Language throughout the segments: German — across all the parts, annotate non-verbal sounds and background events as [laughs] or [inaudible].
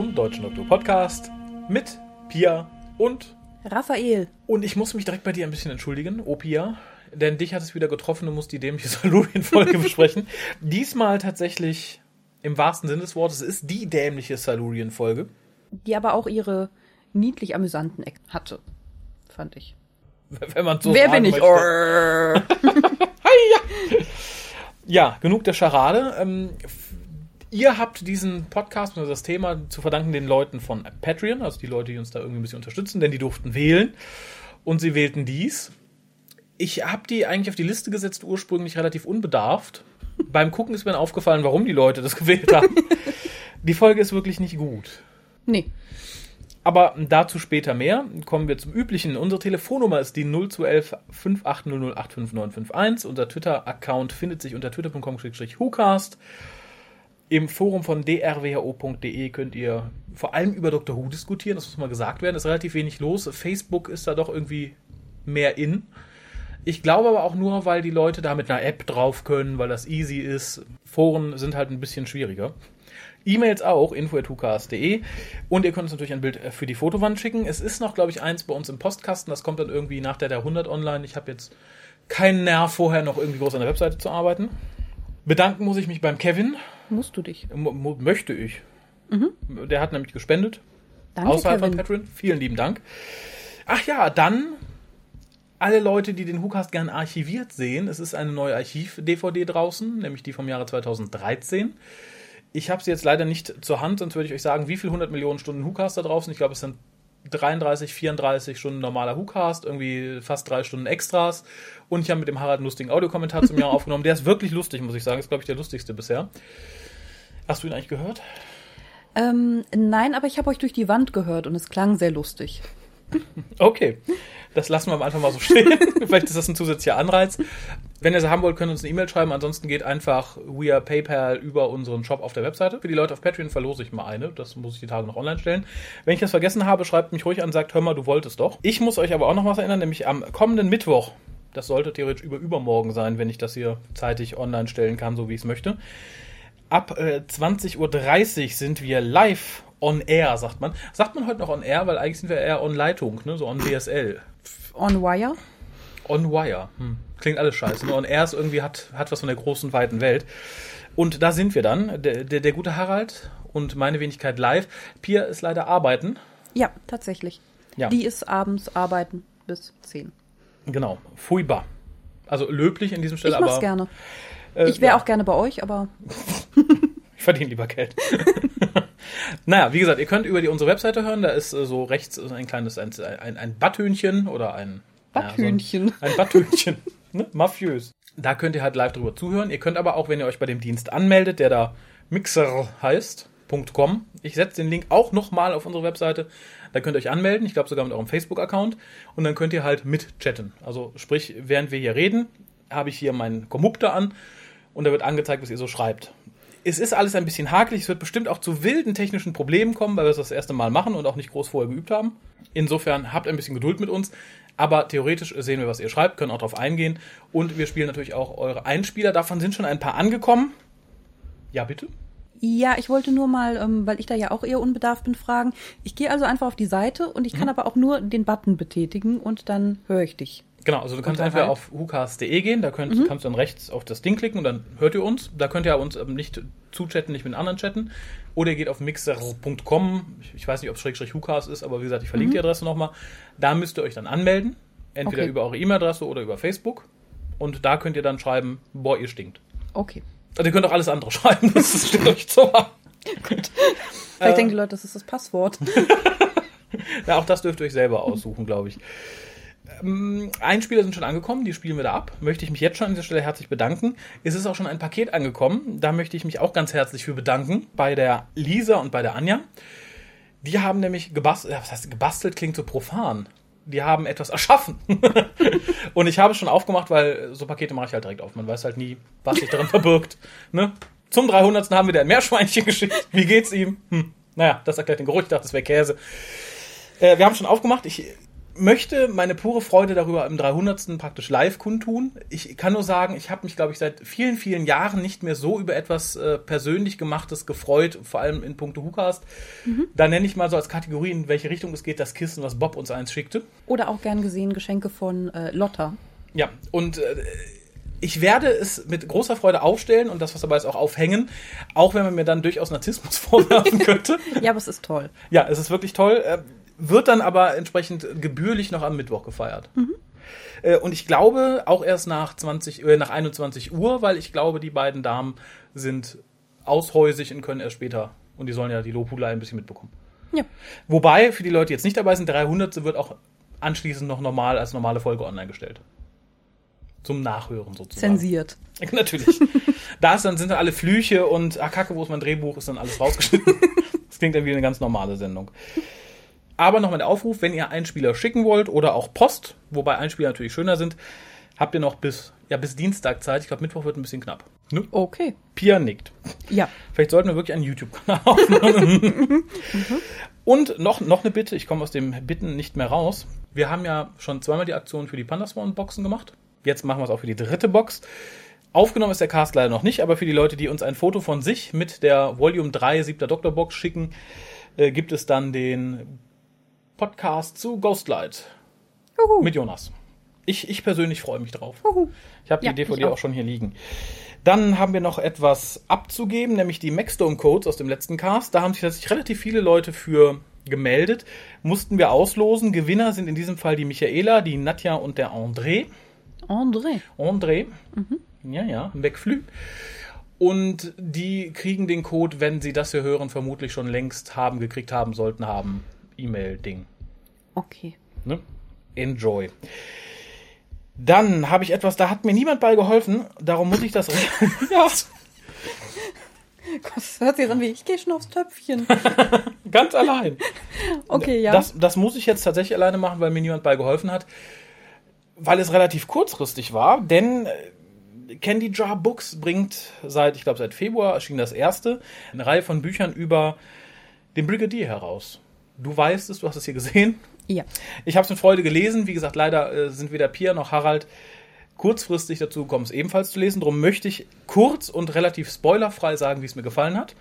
zum Deutschen Doktor Podcast mit Pia und Raphael. und ich muss mich direkt bei dir ein bisschen entschuldigen, oh Pia, denn dich hat es wieder getroffen, du musst die dämliche [laughs] Salurien-Folge [laughs] besprechen. Diesmal tatsächlich im wahrsten Sinne des Wortes, es ist die dämliche Salurien-Folge. Die aber auch ihre niedlich amüsanten Ecken hatte, fand ich. [laughs] Wenn man so Wer bin ich? Ja, genug der Scharade. Ähm, ihr habt diesen Podcast oder das Thema zu verdanken den Leuten von Patreon, also die Leute, die uns da irgendwie ein bisschen unterstützen, denn die durften wählen und sie wählten dies. Ich habe die eigentlich auf die Liste gesetzt, ursprünglich relativ unbedarft. [laughs] Beim Gucken ist mir dann aufgefallen, warum die Leute das gewählt haben. [laughs] die Folge ist wirklich nicht gut. nee. Aber dazu später mehr. Kommen wir zum Üblichen. Unsere Telefonnummer ist die 0211 5800 85951. Unser Twitter-Account findet sich unter twitter.com-hucast. Im Forum von drwho.de könnt ihr vor allem über Dr. Who diskutieren. Das muss mal gesagt werden. Ist relativ wenig los. Facebook ist da doch irgendwie mehr in. Ich glaube aber auch nur, weil die Leute da mit einer App drauf können, weil das easy ist. Foren sind halt ein bisschen schwieriger. E-Mails auch, info.hucast.de. Und ihr könnt uns natürlich ein Bild für die Fotowand schicken. Es ist noch, glaube ich, eins bei uns im Postkasten. Das kommt dann irgendwie nach der der 100 online. Ich habe jetzt keinen Nerv vorher noch irgendwie groß an der Webseite zu arbeiten. Bedanken muss ich mich beim Kevin. Musst du dich. M möchte ich. Der hat nämlich gespendet. Danke, außerhalb Kevin. von Patreon. Vielen lieben Dank. Ach ja, dann alle Leute, die den WhoCast gern archiviert sehen. Es ist eine neue Archiv-DVD draußen, nämlich die vom Jahre 2013. Ich habe sie jetzt leider nicht zur Hand, sonst würde ich euch sagen, wie viel 100 Millionen Stunden WhoCast da draußen. Ich glaube, es sind 33, 34 Stunden normaler WhoCast, irgendwie fast drei Stunden Extras. Und ich habe mit dem Harald einen lustigen Audiokommentar zum Jahr [laughs] aufgenommen. Der ist wirklich lustig, muss ich sagen. Ist, glaube ich, der lustigste bisher. Hast du ihn eigentlich gehört? Ähm, nein, aber ich habe euch durch die Wand gehört und es klang sehr lustig. [laughs] Okay, das lassen wir einfach mal so stehen. [laughs] Vielleicht ist das ein zusätzlicher Anreiz. Wenn ihr sie haben wollt, könnt ihr uns eine E-Mail schreiben. Ansonsten geht einfach via PayPal über unseren Shop auf der Webseite. Für die Leute auf Patreon verlose ich mal eine. Das muss ich die Tage noch online stellen. Wenn ich das vergessen habe, schreibt mich ruhig an, sagt, hör mal, du wolltest doch. Ich muss euch aber auch noch was erinnern, nämlich am kommenden Mittwoch. Das sollte theoretisch über übermorgen sein, wenn ich das hier zeitig online stellen kann, so wie ich es möchte. Ab äh, 20.30 Uhr sind wir live on air, sagt man. Sagt man heute noch on air, weil eigentlich sind wir eher on Leitung, ne? so on DSL. On Wire? On Wire. Hm. Klingt alles scheiße. Nur on Air ist irgendwie hat, hat was von der großen, weiten Welt. Und da sind wir dann. Der, der, der gute Harald und meine Wenigkeit live. Pia ist leider arbeiten. Ja, tatsächlich. Ja. Die ist abends arbeiten bis 10. Genau. Furchtbar. Also löblich in diesem Stelle, Ich mach's aber gerne. äh, Ich wäre ja, auch gerne bei euch, aber [laughs] ich verdiene lieber Geld. [laughs] [laughs] naja, wie gesagt, ihr könnt über die, unsere Webseite hören. Da ist äh, so rechts ein kleines ein, ein, ein Batthühnchen oder ein Batthühnchen. Ja, so ein, ein Batthühnchen. [laughs] ne? Mafiös. Da könnt ihr halt live drüber zuhören. Ihr könnt aber auch, wenn ihr euch bei dem Dienst anmeldet, der da Mixer heißt, .com. Ich setze den Link auch nochmal auf unsere Webseite. Da könnt ihr euch anmelden. Ich glaube sogar mit eurem Facebook-Account. Und dann könnt ihr halt mitchatten. Also sprich, während wir hier reden, habe ich hier meinen Kommupter an und da wird angezeigt, was ihr so schreibt. Es ist alles ein bisschen hakelig. Es wird bestimmt auch zu wilden technischen Problemen kommen, weil wir es das erste Mal machen und auch nicht groß vorher geübt haben. Insofern habt ein bisschen Geduld mit uns. Aber theoretisch sehen wir, was ihr schreibt, können auch darauf eingehen. Und wir spielen natürlich auch eure Einspieler. Davon sind schon ein paar angekommen. Ja, bitte? Ja, ich wollte nur mal, ähm, weil ich da ja auch eher unbedarft bin, fragen. Ich gehe also einfach auf die Seite und ich kann aber auch nur den Button betätigen und dann höre ich dich. Genau, also du kannst entweder Harald? auf hucast.de gehen, da könnt, kannst du dann rechts auf das Ding klicken und dann hört ihr uns. Da könnt ihr uns nicht zuchatten, nicht mit anderen chatten. Oder ihr geht auf mixer.com, ich, weiß nicht, ob es Schrägstrich ist, aber wie gesagt, ich verlinke die Adresse nochmal. Da müsst ihr euch dann anmelden, entweder Okay. über eure E-Mail-Adresse oder über Facebook. Und da könnt ihr dann schreiben, boah, ihr stinkt. Okay. Also ihr könnt auch alles andere [laughs] schreiben, das steht euch zu. [laughs] Vielleicht Äh. denken die Leute, das ist das Passwort. [laughs] Ja, auch das dürft ihr euch selber aussuchen, glaube ich. Ähm, Einspieler sind schon angekommen, die spielen wir da ab. Möchte ich mich jetzt schon an dieser Stelle herzlich bedanken. Es ist auch schon ein Paket angekommen. Da möchte ich mich auch ganz herzlich für bedanken. Bei der Lisa und bei der Anja. Die haben nämlich gebastelt, was heißt gebastelt, klingt so profan. Die haben etwas erschaffen. [laughs] und ich habe es schon aufgemacht, weil so Pakete mache ich halt direkt auf. Man weiß halt nie, was sich darin verbirgt. Ne? Zum 300. haben wir dir ein Meerschweinchen geschickt. Wie geht's ihm? Hm. Naja, das erklärt den Geruch. Ich dachte, das wäre Käse. Äh, wir haben schon aufgemacht. Ich möchte meine pure Freude darüber im 300. praktisch live kundtun. Ich kann nur sagen, ich habe mich, glaube ich, seit vielen, vielen Jahren nicht mehr so über etwas äh, persönlich gemachtes gefreut, vor allem in puncto WhoCast. Mhm. Da nenne ich mal so als Kategorie, in welche Richtung es geht, das Kissen, was Bob uns eins schickte. Oder auch gern gesehen Geschenke von äh, Lotta. Ja, und äh, ich werde es mit großer Freude aufstellen und das, was dabei ist, auch aufhängen, auch wenn man mir dann durchaus Narzissmus [laughs] vorwerfen könnte. ja, aber es ist toll. Ja, es ist wirklich toll. Wird dann aber entsprechend gebührlich noch am Mittwoch gefeiert. Mhm. Äh, und ich glaube auch erst nach 20, äh, nach 21 Uhr, weil ich glaube, die beiden Damen sind aushäusig und können erst später. Und die sollen ja die Lobhudelei ein bisschen mitbekommen. Ja. Wobei, für die Leute, die jetzt nicht dabei sind, 300 wird auch anschließend noch normal als normale Folge online gestellt. Zum Nachhören sozusagen. Zensiert. [laughs] Natürlich. da ist dann, sind dann alle Flüche und, ah, Kacke, wo ist mein Drehbuch, ist dann alles rausgeschnitten. [laughs] das klingt dann wie eine ganz normale Sendung. Aber nochmal der Aufruf, wenn ihr Einspieler schicken wollt oder auch Post, wobei Einspieler natürlich schöner sind, habt ihr noch bis, ja, bis Dienstag Zeit. Ich glaube, Mittwoch wird ein bisschen knapp. Ne? Okay. Pia nickt. Ja. Vielleicht sollten wir wirklich einen YouTube-Kanal [laughs] aufmachen. Und noch, noch eine Bitte, ich komme aus dem Bitten nicht mehr raus. Wir haben ja schon zweimal die Aktion für die Pandasworn-Boxen gemacht. Jetzt machen wir es auch für die dritte Box. Aufgenommen ist der Cast leider noch nicht, aber für die Leute, die uns ein Foto von sich mit der Volume 3 siebter Doktor Box schicken, äh, gibt es dann den Podcast zu Ghostlight Juhu. mit Jonas. Ich, ich persönlich freue mich drauf. Juhu. Ich habe die ja, DVD auch. auch schon hier liegen. Dann haben wir noch etwas abzugeben, nämlich die Maxdome Codes aus dem letzten Cast. Da haben sich tatsächlich relativ viele Leute für gemeldet. Mussten wir auslosen. Gewinner sind in diesem Fall die Michaela, die Nadja und der André. André. André. Mhm. Ja, ja, Wegflü. Und die kriegen den Code, wenn sie das hier hören, vermutlich schon längst haben, gekriegt haben, sollten haben. E-Mail-Ding. Okay. Ne? Enjoy. Dann habe ich etwas, da hat mir niemand bei geholfen, darum muss ich das. [laughs] ja. Gott, das hört sich an wie, ich gehe schon aufs Töpfchen. [laughs] Ganz allein. Okay, ja. Das, das muss ich jetzt tatsächlich alleine machen, weil mir niemand bei geholfen hat. Weil es relativ kurzfristig war, denn äh, Candy Jar Books bringt seit, ich glaube, seit Februar erschien das erste, eine Reihe von Büchern über den Brigadier heraus. Du weißt es, du hast es hier gesehen. Ja. Ich habe es mit Freude gelesen. Wie gesagt, leider äh, sind weder Pia noch Harald kurzfristig dazu gekommen, es ebenfalls zu lesen. Darum möchte ich kurz und relativ spoilerfrei sagen, wie es mir gefallen hat.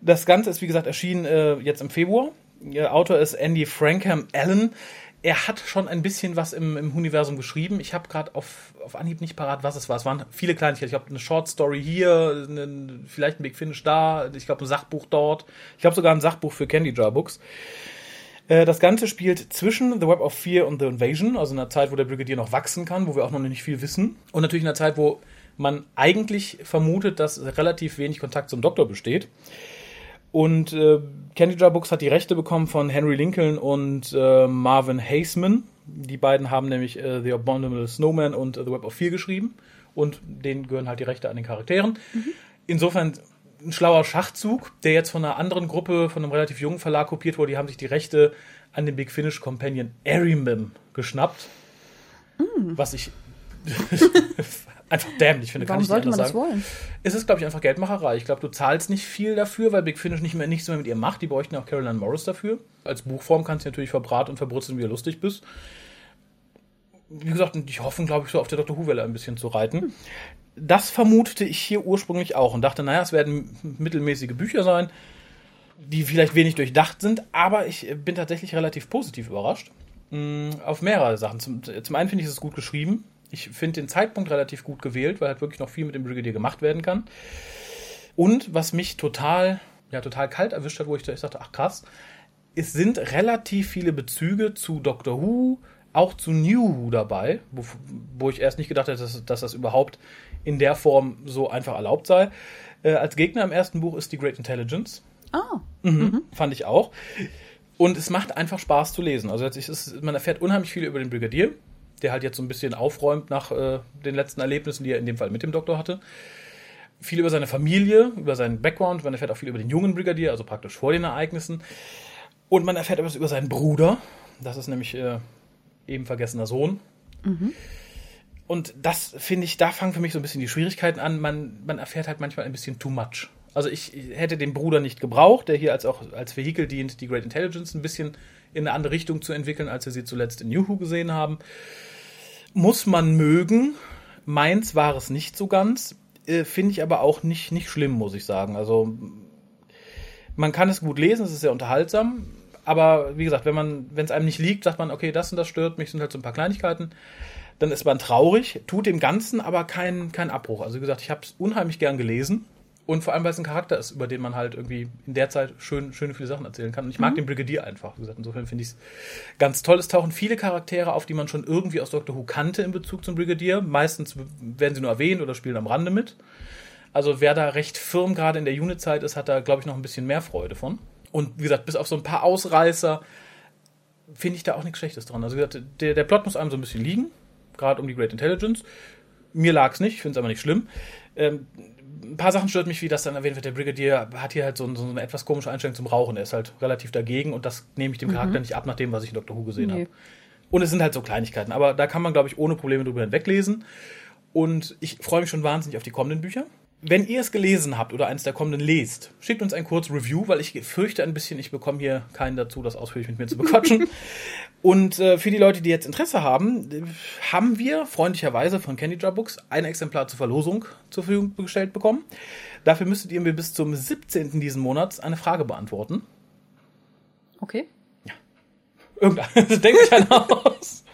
Das Ganze ist, wie gesagt, erschienen äh, jetzt im Februar. Der Autor ist Andy Frankham Allen. Er hat schon ein bisschen was im, im Universum geschrieben. Ich habe gerade auf, auf Anhieb nicht parat, was es war. Es waren viele Kleinigkeiten. Ich habe eine Short Story hier, eine, vielleicht ein Big Finish da, ich glaube ein Sachbuch dort. Ich habe sogar ein Sachbuch für Candy Jar Books. Äh, das Ganze spielt zwischen The Web of Fear und The Invasion, also in einer Zeit, wo der Brigadier noch wachsen kann, wo wir auch noch nicht viel wissen. Und natürlich in einer Zeit, wo man eigentlich vermutet, dass relativ wenig Kontakt zum Doktor besteht. Und äh, Candy Jar Books hat die Rechte bekommen von Henry Lincoln und äh, Marvin Haseman. Die beiden haben nämlich äh, The Abominable Snowman und The Web of Fear geschrieben. Und denen gehören halt die Rechte an den Charakteren. Mhm. Insofern ein schlauer Schachzug, der jetzt von einer anderen Gruppe, von einem relativ jungen Verlag kopiert wurde. Die haben sich die Rechte an den Big Finish Companion Arimim geschnappt. Mm. Was ich [laughs] [laughs] einfach dämlich finde, Warum kann ich sollte man das wollen? Es ist, glaube ich, einfach Geldmacherei. Ich glaube, du zahlst nicht viel dafür, weil Big Finish nicht mehr nichts mehr mit ihr macht. Die bräuchten auch Caroline Morris dafür. Als Buchform kannst du natürlich verbraten und verbrutzeln, wie du lustig bist. Wie gesagt, ich hoffe, glaube ich, so auf der Dr. Who-Welle ein bisschen zu reiten. Hm das vermutete ich hier ursprünglich auch und dachte, naja, es werden mittelmäßige Bücher sein, die vielleicht wenig durchdacht sind, aber ich bin tatsächlich relativ positiv überrascht. Mm, auf mehrere Sachen. Zum, zum einen finde ich es gut geschrieben. Ich finde den Zeitpunkt relativ gut gewählt, weil halt wirklich noch viel mit dem Brigadier gemacht werden kann. Und was mich total, ja, total kalt erwischt hat, wo ich, dachte, ach krass, es sind relativ viele Bezüge zu Doctor Who, auch zu New Who dabei, wo, wo ich erst nicht gedacht hätte, dass, dass das überhaupt in der Form so einfach erlaubt sei. Äh, als Gegner im ersten Buch ist die Great Intelligence. Ah. Mhm, mhm. Fand ich auch. Und es macht einfach Spaß zu lesen. Also ist, man erfährt unheimlich viel über den Brigadier, der halt jetzt so ein bisschen aufräumt nach äh, den letzten Erlebnissen, die er in dem Fall mit dem Doktor hatte. Viel über seine Familie, über seinen Background. Man erfährt auch viel über den jungen Brigadier, also praktisch vor den Ereignissen. Und man erfährt etwas über seinen Bruder. Das ist nämlich äh, eben vergessener Sohn. Mhm. Und das finde ich, da fangen für mich so ein bisschen die Schwierigkeiten an. Man, man erfährt halt manchmal ein bisschen too much. Also ich hätte den Bruder nicht gebraucht, der hier als auch als Vehikel dient, die Great Intelligence ein bisschen in eine andere Richtung zu entwickeln, als wir sie zuletzt in Juhu gesehen haben. Muss man mögen. Meins war es nicht so ganz. Äh, Finde ich aber auch nicht, nicht schlimm, muss ich sagen. Also man kann es gut lesen, es ist sehr unterhaltsam. Aber wie gesagt, wenn wenn es einem nicht liegt, sagt man, okay, das und das stört mich, sind halt so ein paar Kleinigkeiten. Dann ist man traurig, tut dem Ganzen aber keinen kein Abbruch. Also wie gesagt, ich habe es unheimlich gern gelesen. Und vor allem, weil es ein Charakter ist, über den man halt irgendwie in der Zeit schön, schöne viele Sachen erzählen kann. Und ich mag Mhm. den Brigadier einfach. Wie gesagt, insofern finde ich es ganz toll. Es tauchen viele Charaktere auf, die man schon irgendwie aus Doctor Who kannte in Bezug zum Brigadier. Meistens werden sie nur erwähnt oder spielen am Rande mit. Also wer da recht firm gerade in der Unit-Zeit ist, hat da, glaube ich, noch ein bisschen mehr Freude von. Und wie gesagt, bis auf so ein paar Ausreißer finde ich da auch nichts Schlechtes dran. Also wie gesagt, der, der Plot muss einem so ein bisschen liegen, gerade um die Great Intelligence. Mir lag es nicht, ich finde es aber nicht schlimm. Ähm, ein paar Sachen stört mich, wie das dann erwähnt wird. Der Brigadier hat hier halt so, so eine etwas komische Einstellung zum Rauchen. Er ist halt relativ dagegen und das nehme ich dem Charakter nicht ab, nach dem, was ich in Doctor Who gesehen Nee. habe. Und es sind halt so Kleinigkeiten, aber da kann man, glaube ich, ohne Probleme drüber hinweglesen. Und ich freue mich schon wahnsinnig auf die kommenden Bücher. Wenn ihr es gelesen habt oder eines der kommenden lest, schickt uns ein kurzes Review, weil ich fürchte ein bisschen, ich bekomme hier keinen dazu, das ausführlich mit mir zu bequatschen. [laughs] Und äh, für die Leute, die jetzt Interesse haben, haben wir freundlicherweise von Candy Jar Books ein Exemplar zur Verlosung zur Verfügung gestellt bekommen. Dafür müsstet ihr mir bis zum 17. diesen Monats eine Frage beantworten. Okay. Irgendein, [laughs] denkt euch einer [laughs] aus.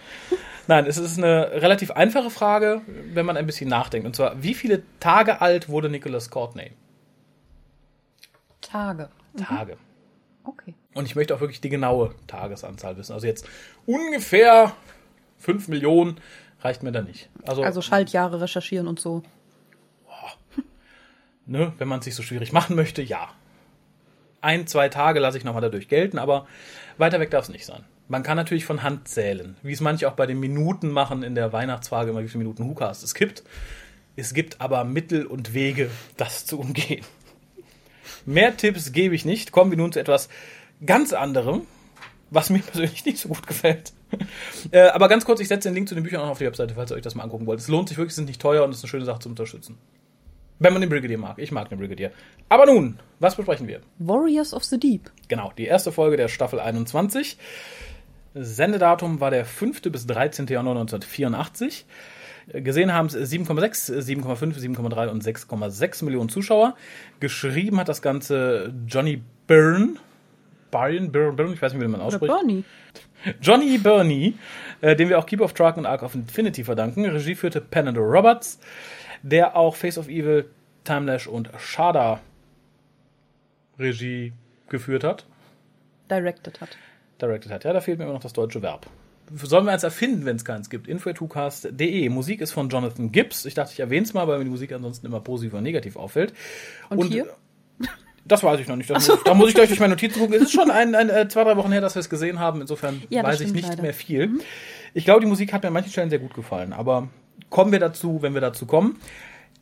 Nein, es ist eine relativ einfache Frage, wenn man ein bisschen nachdenkt. Und zwar, wie viele Tage alt wurde Nicholas Courtney? Tage. Tage. Okay. Und ich möchte auch wirklich die genaue Tagesanzahl wissen. Also jetzt ungefähr 5 Millionen reicht mir da nicht. Also, Also Schaltjahre recherchieren und so. ne, wenn man es sich so schwierig machen möchte, ja. Ein, zwei Tage lasse ich nochmal dadurch gelten, aber weiter weg darf es nicht sein. Man kann natürlich von Hand zählen, wie es manche auch bei den Minuten machen in der Weihnachtsfrage, immer wie viele Minuten Hukas es gibt. Es gibt aber Mittel und Wege, das zu umgehen. Mehr Tipps gebe ich nicht. Kommen wir nun zu etwas ganz anderem, was mir [laughs] persönlich nicht so gut gefällt. äh, aber ganz kurz, ich setze den Link zu den Büchern auch auf die Webseite, falls ihr euch das mal angucken wollt. Es lohnt sich wirklich, es sind nicht teuer und es ist eine schöne Sache zu unterstützen. Wenn man den Brigadier mag. Ich mag den Brigadier. Aber nun, was besprechen wir? Warriors of the Deep. Genau, die erste Folge der Staffel 21. Sendedatum war der 5. bis 13. Januar 1984. Gesehen haben es 7,6, 7,5, 7,3 und 6,6 Millionen Zuschauer. Geschrieben hat das Ganze Johnny Byrne. Byrne, Byrne, Byrne, ich weiß nicht, wie man Oder ausspricht. Bernie. Johnny Burney, äh, dem wir auch Keep of Truck und Arc of Infinity verdanken. Regie führte Penando Roberts, der auch Face of Evil, Timelash und Shada Regie geführt hat, Directed hat. Directed hat. Ja, da fehlt mir immer noch das deutsche Verb. Sollen wir eins erfinden, wenn es keins gibt? info2cast.de. Musik ist von Jonathan Gibbs. Ich dachte, ich erwähne es mal, weil mir die Musik ansonsten immer positiv oder negativ auffällt. Und hier? Das weiß ich noch nicht. Da, muss, da muss ich gleich durch meine Notizen gucken. Es ist schon ein, ein, äh, zwei, drei Wochen her, dass wir es gesehen haben. Insofern Ja, das weiß ich nicht leider. mehr viel. Ich glaube, die Musik hat mir an manchen Stellen sehr gut gefallen. Aber kommen wir dazu, wenn wir dazu kommen.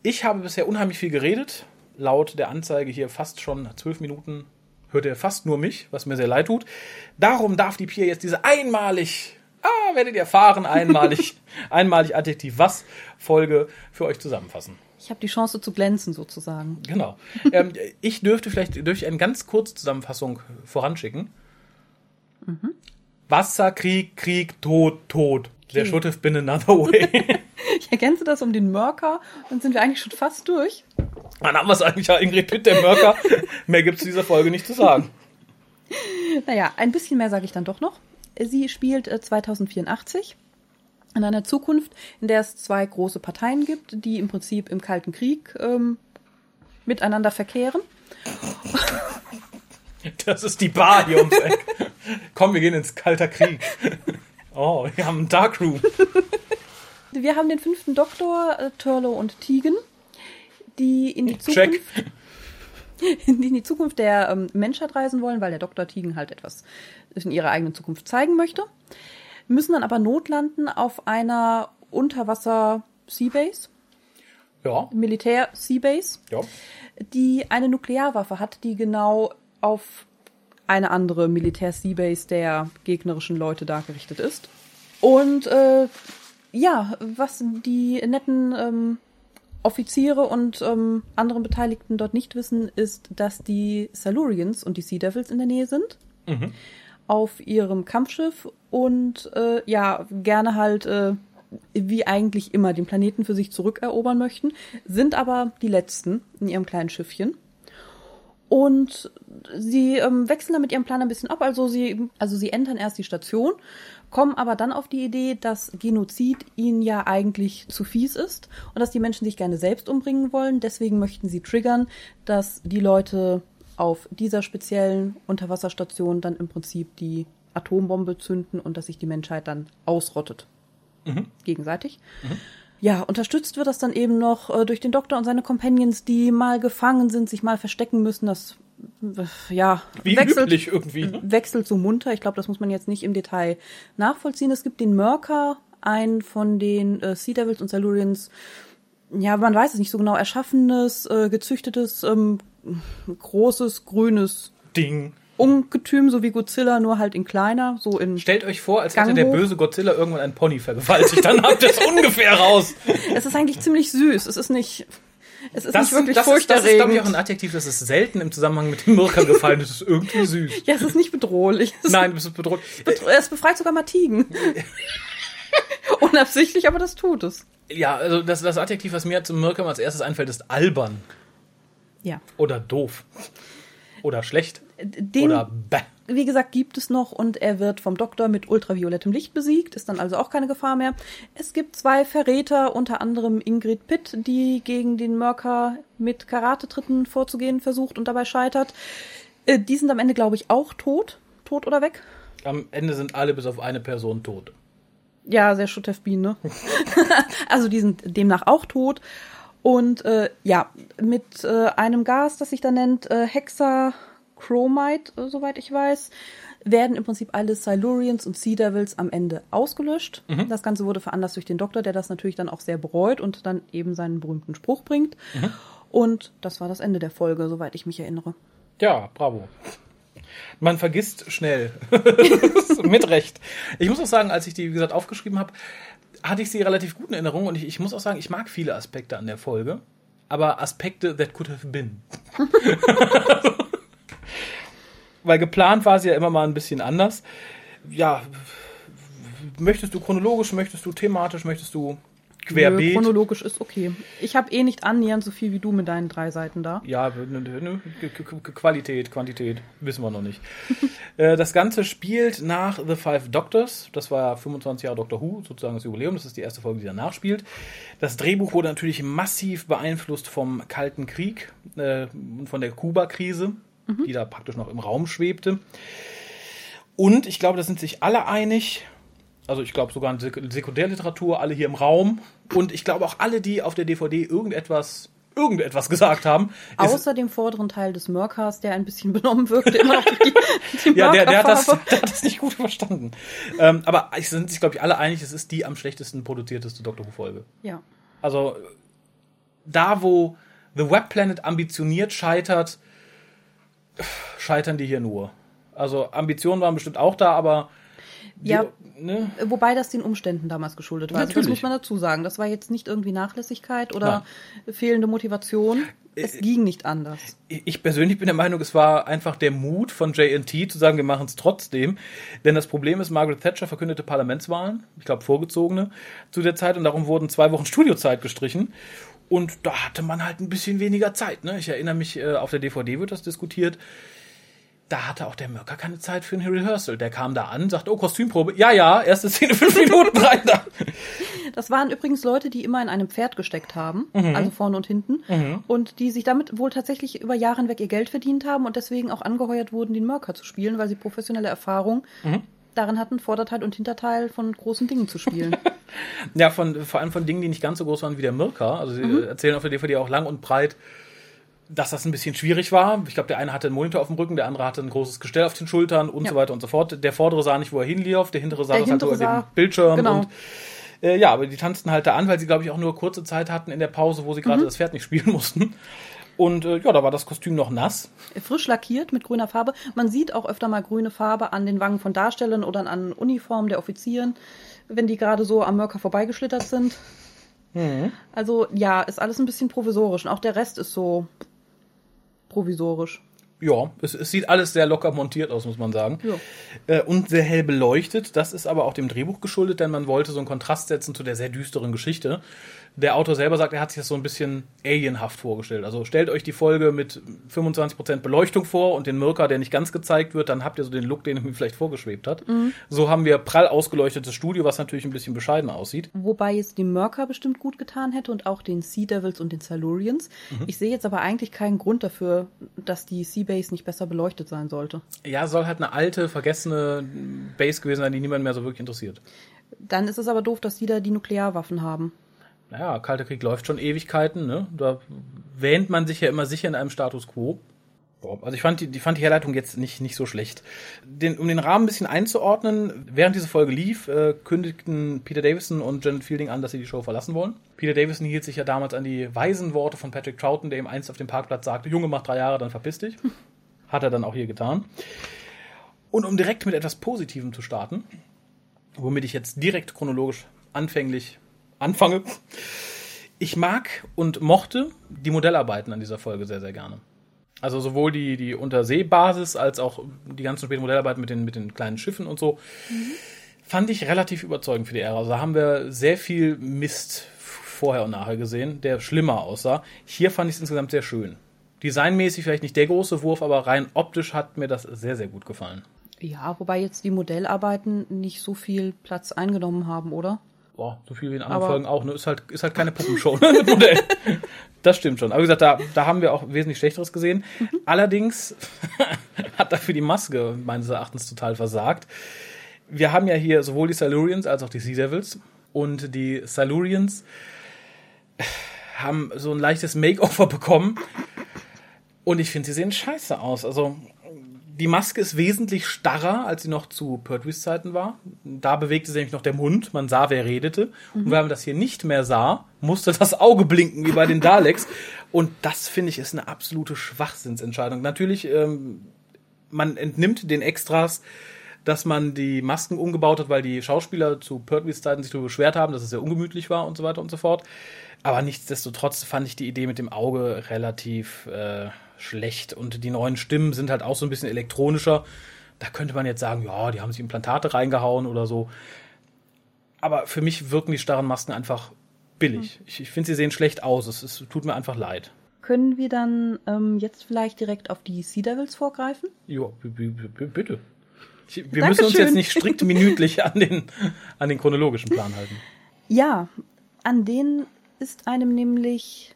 Ich habe bisher unheimlich viel geredet. Laut der Anzeige hier fast schon zwölf Minuten hört ihr fast nur mich, was mir sehr leid tut. Darum darf die Pia jetzt diese einmalig, ah, werdet ihr erfahren, einmalig, [laughs] einmalig Adjektiv was Folge für euch zusammenfassen. Ich habe die Chance zu glänzen sozusagen. Genau. ähm, ich dürfte vielleicht durch eine ganz kurze Zusammenfassung voranschicken. Wasser, Krieg, Krieg, Tod, Tod. There Okay. should have been another way. [laughs] Ich ergänze das um den Mörker und sind wir eigentlich schon fast durch. Dann haben wir es eigentlich ja, Ingrid Pitt, der Mörker. Mehr gibt es dieser Folge nicht zu sagen. Naja, ein bisschen mehr sage ich dann doch noch. Sie spielt äh, 2084 in einer Zukunft, in der es zwei große Parteien gibt, die im Prinzip im Kalten Krieg ähm, miteinander verkehren. Das ist die Bar hier ums Eck. Komm, wir gehen ins Kalter Krieg. Oh, wir haben einen Darkroom. Wir haben den fünften Doktor, äh, Turlo und Tegan, die in die. Zukunft, [laughs] die in die Zukunft der ähm, Menschheit reisen wollen, weil der Doktor Tegan halt etwas in ihrer eigenen Zukunft zeigen möchte. Müssen dann aber notlanden auf einer Unterwasser-Seabase, Ja, Militär-Seabase, ja. die eine Nuklearwaffe hat, die genau auf eine andere Militär-Seabase der gegnerischen Leute da gerichtet ist. Und äh, ja, was die netten ähm, Offiziere und ähm, anderen Beteiligten dort nicht wissen, ist, dass die Silurians und die Sea Devils in der Nähe sind. Mhm. Auf ihrem Kampfschiff und äh, ja, gerne halt äh, wie eigentlich immer den Planeten für sich zurückerobern möchten, sind aber die letzten in ihrem kleinen Schiffchen. Und sie ähm, wechseln dann mit ihrem Plan ein bisschen ab. Also sie, also sie entern erst die Station, kommen aber dann auf die Idee, dass Genozid ihnen ja eigentlich zu fies ist und dass die Menschen sich gerne selbst umbringen wollen. Deswegen möchten sie triggern, dass die Leute auf dieser speziellen Unterwasserstation dann im Prinzip die Atombombe zünden und dass sich die Menschheit dann ausrottet. Mhm. Gegenseitig. Ja, unterstützt wird das dann eben noch äh, durch den Doktor und seine Companions, die mal gefangen sind, sich mal verstecken müssen. Das ja Wie wechselt, üblich irgendwie. Ne? wechselt so munter. Ich glaube, das muss man jetzt nicht im Detail nachvollziehen. Es gibt den Mörker, einen von den äh, Sea Devils und Silurians, ja, man weiß es nicht so genau, erschaffenes, äh, gezüchtetes, ähm, großes, grünes Ding. Ungetüm, so wie Godzilla, nur halt in kleiner, so in. Stellt euch vor, als hätte Gang der böse Godzilla irgendwann einen Pony vergewaltigt. Dann habt ihr es [laughs] ungefähr raus. Es ist eigentlich ziemlich süß. Es ist nicht, es ist Das, nicht wirklich das, ist, das ist, glaube ich, auch furchterregend. ein Adjektiv, das ist selten im Zusammenhang mit dem Mirka gefallen. Das ist irgendwie süß. ja, es ist nicht bedrohlich. Es, Nein, du bist bedroht. bet- es befreit sogar Martigen. [laughs] Unabsichtlich, aber das tut es. Ja, also das, das Adjektiv, was mir zum Mirka als erstes einfällt, ist albern. Ja. Oder doof. Oder schlecht. Den, Oder bäh. Wie gesagt, gibt es noch und er wird vom Doktor mit ultraviolettem Licht besiegt, ist dann also auch keine Gefahr mehr. Es gibt zwei Verräter, unter anderem Ingrid Pitt, die gegen den Mörker mit Karatetritten vorzugehen versucht und dabei scheitert. Äh, Die sind am Ende, glaube ich, auch tot. Tot oder weg? Am Ende sind alle bis auf eine Person tot. Ja, sehr Schuttefbien, ne? [laughs] also die sind demnach auch tot. Und äh, ja, mit äh, einem Gas, das sich da nennt äh, Hexachromite, äh, soweit ich weiß, werden im Prinzip alle Silurians und Sea Devils am Ende ausgelöscht. Das Ganze wurde veranlasst durch den Doktor, der das natürlich dann auch sehr bereut und dann eben seinen berühmten Spruch bringt. Und das war das Ende der Folge, soweit ich mich erinnere. Ja, bravo. Man vergisst schnell. [laughs] Mit Recht. Ich muss auch sagen, als ich die, wie gesagt, aufgeschrieben habe, hatte ich sie relativ gut in Erinnerung und ich, ich muss auch sagen, ich mag viele Aspekte an der Folge. Aber Aspekte that could have been. [laughs] Weil geplant war sie ja immer mal ein bisschen anders. Ja, möchtest du chronologisch, möchtest du thematisch, möchtest du Nö, querbeet? chronologisch ist okay. Ich habe eh nicht annähernd so viel wie du mit deinen drei Seiten da. Ja, nö, nö, Qu- Qu- Qu- Qualität, Quantität, wissen wir noch nicht. [laughs] Äh, das Ganze spielt nach The Five Doctors. Das war 25 Jahre Doctor Who, sozusagen das Jubiläum. Das ist die erste Folge, die danach spielt. Das Drehbuch wurde natürlich massiv beeinflusst vom Kalten Krieg äh, und von der Kuba-Krise, die da praktisch noch im Raum schwebte. Und ich glaube, da sind sich alle einig. Also ich glaube sogar in Sek Sekundärliteratur, alle hier im Raum. Und ich glaube auch alle, die auf der DVD irgendetwas, irgendetwas gesagt haben. Außer dem vorderen Teil des Mörkers, der ein bisschen benommen wirkte, immer noch die, [laughs] die Ja, der, der, hat das, der hat das nicht gut verstanden. ähm, aber es sind sich, glaube ich, alle einig, es ist die am schlechtesten produzierteste Doctor Who-Folge. Ja. Also, da, wo The Web Planet ambitioniert scheitert, scheitern die hier nur. Also, Ambitionen waren bestimmt auch da, aber. Die, Ja. Ne? Wobei das den Umständen damals geschuldet war. Also das Natürlich. muss man dazu sagen. Das war jetzt nicht irgendwie Nachlässigkeit oder fehlende Motivation. Es ging nicht anders. Ich persönlich bin der Meinung, es war einfach der Mut von JNT zu sagen, wir machen es trotzdem. Denn das Problem ist, Margaret Thatcher verkündete Parlamentswahlen, ich glaube vorgezogene, zu der Zeit und darum wurden zwei Wochen Studiozeit gestrichen. Und da hatte man halt ein bisschen weniger Zeit. Ne? Ich erinnere mich, äh, auf der DVD wird das diskutiert. Da hatte auch der Mörker keine Zeit für ein Rehearsal. Der kam da an, sagt, oh, Kostümprobe. Ja, ja, erste Szene, fünf [laughs] Minuten rein da. Das waren übrigens Leute, die immer in einem Pferd gesteckt haben, Mhm. also vorne und hinten, und die sich damit wohl tatsächlich über Jahre hinweg ihr Geld verdient haben und deswegen auch angeheuert wurden, den Mörker zu spielen, weil sie professionelle Erfahrung Mhm. Darin hatten, Vorderteil und Hinterteil von großen Dingen zu spielen. [laughs] Ja, von, vor allem von Dingen, die nicht ganz so groß waren wie der Mirka. Also sie Mhm. äh, erzählen auf der DVD auch lang und breit, dass das ein bisschen schwierig war. Ich glaube, der eine hatte einen Monitor auf dem Rücken, der andere hatte ein großes Gestell auf den Schultern und Ja. so weiter und so fort. Der vordere sah nicht, wo er hinlief, der hintere sah Der das halt hintere über sah- dem Bildschirm. genau. Und, äh, ja, aber die tanzten halt da an, weil sie, glaube ich, auch nur kurze Zeit hatten in der Pause, wo sie Mhm. gerade das Pferd nicht spielen [laughs] mussten. Und äh, ja, da war das Kostüm noch nass. Frisch lackiert mit grüner Farbe. Man sieht auch öfter mal grüne Farbe an den Wangen von Darstellern oder an Uniformen der Offizieren, wenn die gerade so am Mörker vorbeigeschlittert sind. Also ja, ist alles ein bisschen provisorisch. Und auch der Rest ist so provisorisch. Ja, es, es sieht alles sehr locker montiert aus, muss man sagen. Ja. Äh, und sehr hell beleuchtet. Das ist aber auch dem Drehbuch geschuldet, denn man wollte so einen Kontrast setzen zu der sehr düsteren Geschichte. Der Autor selber sagt, er hat sich das so ein bisschen alienhaft vorgestellt. Also stellt euch die Folge mit 25% Beleuchtung vor und den Mirka, der nicht ganz gezeigt wird, dann habt ihr so den Look, den er mir vielleicht vorgeschwebt hat. So haben wir prall ausgeleuchtetes Studio, was natürlich ein bisschen bescheiden aussieht. Wobei jetzt die Mörker bestimmt gut getan hätte und auch den Sea Devils und den Silurians. Ich sehe jetzt aber eigentlich keinen Grund dafür, dass die Seabase nicht besser beleuchtet sein sollte. Ja, soll halt eine alte, vergessene Base gewesen sein, die niemand mehr so wirklich interessiert. Dann ist es aber doof, dass die da die Nuklearwaffen haben. Naja, Kalter Krieg läuft schon Ewigkeiten, ne? Da wähnt man sich ja immer sicher in einem Status quo. Also ich fand die, die fand die Herleitung jetzt nicht, nicht so schlecht. Den, um den Rahmen ein bisschen einzuordnen, während diese Folge lief, äh, kündigten Peter Davison und Janet Fielding an, dass sie die Show verlassen wollen. Peter Davison hielt sich ja damals an die weisen Worte von Patrick Troughton, der ihm einst auf dem Parkplatz sagte, Junge, mach drei Jahre, dann verpiss dich. Hat er dann auch hier getan. Und um direkt mit etwas Positivem zu starten, womit ich jetzt direkt chronologisch anfänglich anfange. Ich mag und mochte die Modellarbeiten an dieser Folge sehr, sehr gerne. Also sowohl die, die Unterseebasis als auch die ganzen späten Modellarbeiten mit den, mit den kleinen Schiffen und so. Fand ich relativ überzeugend für die Ära. Also da haben wir sehr viel Mist vorher und nachher gesehen, der schlimmer aussah. Hier fand ich es insgesamt sehr schön. Designmäßig vielleicht nicht der große Wurf, aber rein optisch hat mir das sehr, sehr gut gefallen. Ja, wobei jetzt die Modellarbeiten nicht so viel Platz eingenommen haben, oder? Boah, so viel wie in anderen Aber- Folgen auch. Ne? Ist, halt, ist halt keine Puppenshow ne? [laughs] mit Modell. Das stimmt schon. Aber wie gesagt, da, da haben wir auch wesentlich Schlechteres gesehen. Allerdings [laughs] hat dafür die Maske meines Erachtens total versagt. Wir haben ja hier sowohl die Silurians als auch die Sea Devils. Und die Silurians [sighs] haben so ein leichtes Makeover bekommen. Und ich finde, sie sehen scheiße aus. Also die Maske ist wesentlich starrer, als sie noch zu Pertwees Zeiten war. Da bewegte sich nämlich noch der Mund, man sah, wer redete. Und weil man das hier nicht mehr sah, musste das Auge blinken, wie bei den Daleks. Und das, finde ich, ist eine absolute Schwachsinnsentscheidung. Natürlich, ähm, man entnimmt den Extras, dass man die Masken umgebaut hat, weil die Schauspieler zu Pertwees Zeiten sich darüber beschwert haben, dass es sehr ungemütlich war und so weiter und so fort. Aber nichtsdestotrotz fand ich die Idee mit dem Auge relativ äh, schlecht. Und die neuen Stimmen sind halt auch so ein bisschen elektronischer. Da könnte man jetzt sagen, ja, die haben sich Implantate reingehauen oder so. Aber für mich wirken die starren Masken einfach billig. Ich, ich finde, sie sehen schlecht aus. Es, es tut mir einfach leid. Können wir dann ähm, jetzt vielleicht direkt auf die Sea Devils vorgreifen? Ja, bitte. Ich, wir müssen uns Dankeschön. jetzt nicht strikt minütlich an den, an den chronologischen Plan halten. Ja, an denen ist einem nämlich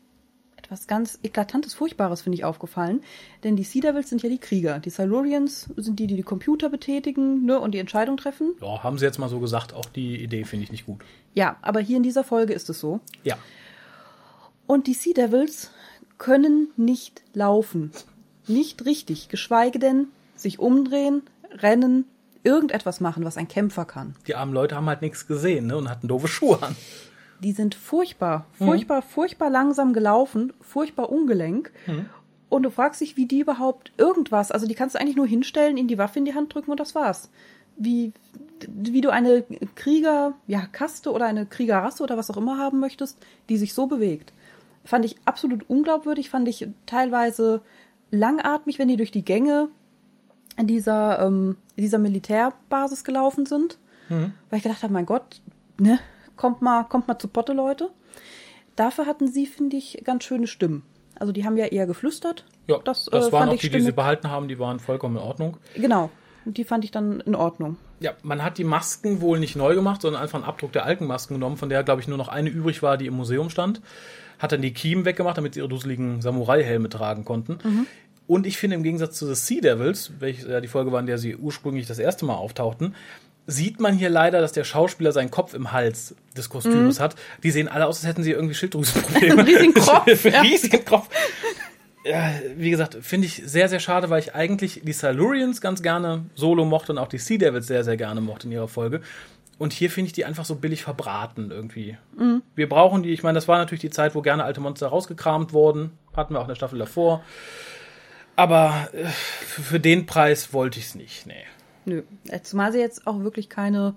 etwas ganz eklatantes, Furchtbares, finde ich, aufgefallen. Denn die Sea Devils sind ja die Krieger. Die Silurians sind die, die die Computer betätigen ne, und die Entscheidung treffen. Ja, haben sie jetzt mal so gesagt. Auch die Idee finde ich nicht gut. Ja, aber hier in dieser Folge ist es so. Ja. Und die Sea Devils können nicht laufen. Nicht richtig, geschweige denn sich umdrehen, rennen, irgendetwas machen, was ein Kämpfer kann. Die armen Leute haben halt nichts gesehen ne, und hatten doofe Schuhe an. Die sind furchtbar, furchtbar, furchtbar langsam gelaufen, furchtbar ungelenk. Und du fragst dich, wie die überhaupt irgendwas, also die kannst du eigentlich nur hinstellen, ihnen die Waffe in die Hand drücken und das war's. Wie, wie du eine Krieger, ja, Kaste oder eine Kriegerrasse oder was auch immer haben möchtest, die sich so bewegt. Fand ich absolut unglaubwürdig, fand ich teilweise langatmig, wenn die durch die Gänge dieser, ähm, dieser Militärbasis gelaufen sind. Weil ich gedacht habe, mein Gott, ne, kommt mal, kommt mal zu Potte, Leute. Dafür hatten sie, finde ich, ganz schöne Stimmen. Also die haben ja eher geflüstert. Ja, das, das, äh, waren fand auch ich die, die sie behalten haben, die waren vollkommen in Ordnung. Genau. Und die fand ich dann in Ordnung. Ja, man hat die Masken wohl nicht neu gemacht, sondern einfach einen Abdruck der alten Masken genommen, von der, glaube ich, nur noch eine übrig war, die im Museum stand. Hat dann die Kiemen weggemacht, damit sie ihre dusseligen Samurai-Helme tragen konnten. Und ich finde, im Gegensatz zu The Sea Devils, welches ja die Folge war, in der sie ursprünglich das erste Mal auftauchten, sieht man hier leider, dass der Schauspieler seinen Kopf im Hals des Kostüms hat. Die sehen alle aus, als hätten sie irgendwie [laughs] Schilddrüsenprobleme. Riesigen [laughs] Kopf, ja. riesigen Kopf. Ja, wie gesagt, finde ich sehr, sehr schade, weil ich eigentlich die Silurians ganz gerne solo mochte und auch die Sea Devils sehr, sehr gerne mochte in ihrer Folge. Und hier finde ich die einfach so billig verbraten irgendwie. Wir brauchen die, ich meine, das war natürlich die Zeit, wo gerne alte Monster rausgekramt wurden. Hatten wir auch eine Staffel davor. Aber äh, für für den Preis wollte ich es nicht, nee. Nö. Äh, Zumal sie jetzt auch wirklich keine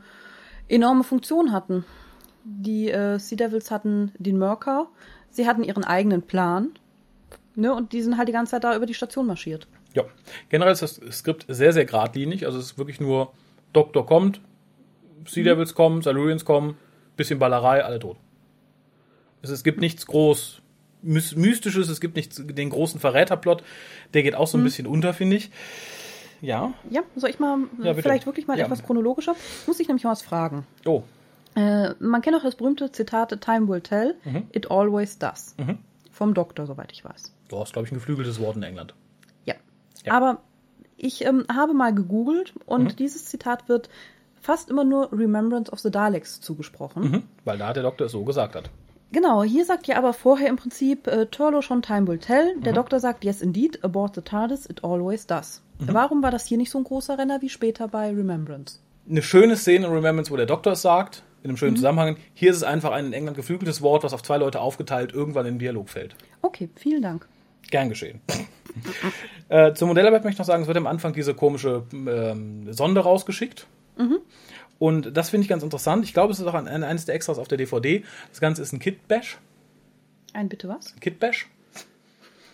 enorme Funktion hatten. Die äh, Sea Devils hatten den Mörker. Sie hatten ihren eigenen Plan. Ne? Und die sind halt die ganze Zeit da über die Station marschiert. Ja, generell ist das Skript sehr, sehr geradlinig. Also es ist wirklich nur Doktor kommt, Sea Devils kommen, Silurians kommen, bisschen Ballerei, alle tot. Es, es gibt nichts groß Mys- Mystisches, es gibt nichts, den großen Verräterplot, der geht auch so ein bisschen unter, finde ich. Ja. Ja, soll ich mal Ja, vielleicht wirklich mal Ja. etwas chronologischer? Muss ich nämlich mal was fragen. Oh. Äh, man kennt auch das berühmte Zitat Time will tell, Mhm. it always does. Vom Doktor, soweit ich weiß. Du hast, glaube ich, ein geflügeltes Wort in England. Ja. Ja. Aber ich ähm, habe mal gegoogelt und Mhm. dieses Zitat wird fast immer nur Remembrance of the Daleks zugesprochen. Mhm. Weil da der Doktor es so gesagt hat. Genau, hier sagt ja aber vorher im Prinzip äh, Turlo schon Time will tell. Mhm. Der Doktor sagt, yes indeed, aboard the TARDIS, it always does. Mhm. Warum war das hier nicht so ein großer Renner wie später bei Remembrance? Eine schöne Szene in Remembrance, wo der Doktor es sagt, in einem schönen Zusammenhang. Hier ist es einfach ein in England geflügeltes Wort, was auf zwei Leute aufgeteilt irgendwann in den Dialog fällt. Okay, vielen Dank. Gern geschehen. [laughs] äh, zur Modellarbeit möchte ich noch sagen, es wird am Anfang diese komische ähm, Sonde rausgeschickt. Und das finde ich ganz interessant. Ich glaube, es ist auch ein, ein, eines der Extras auf der DVD. Das Ganze ist ein Kit-Bash. Ein bitte was? Kit-Bash.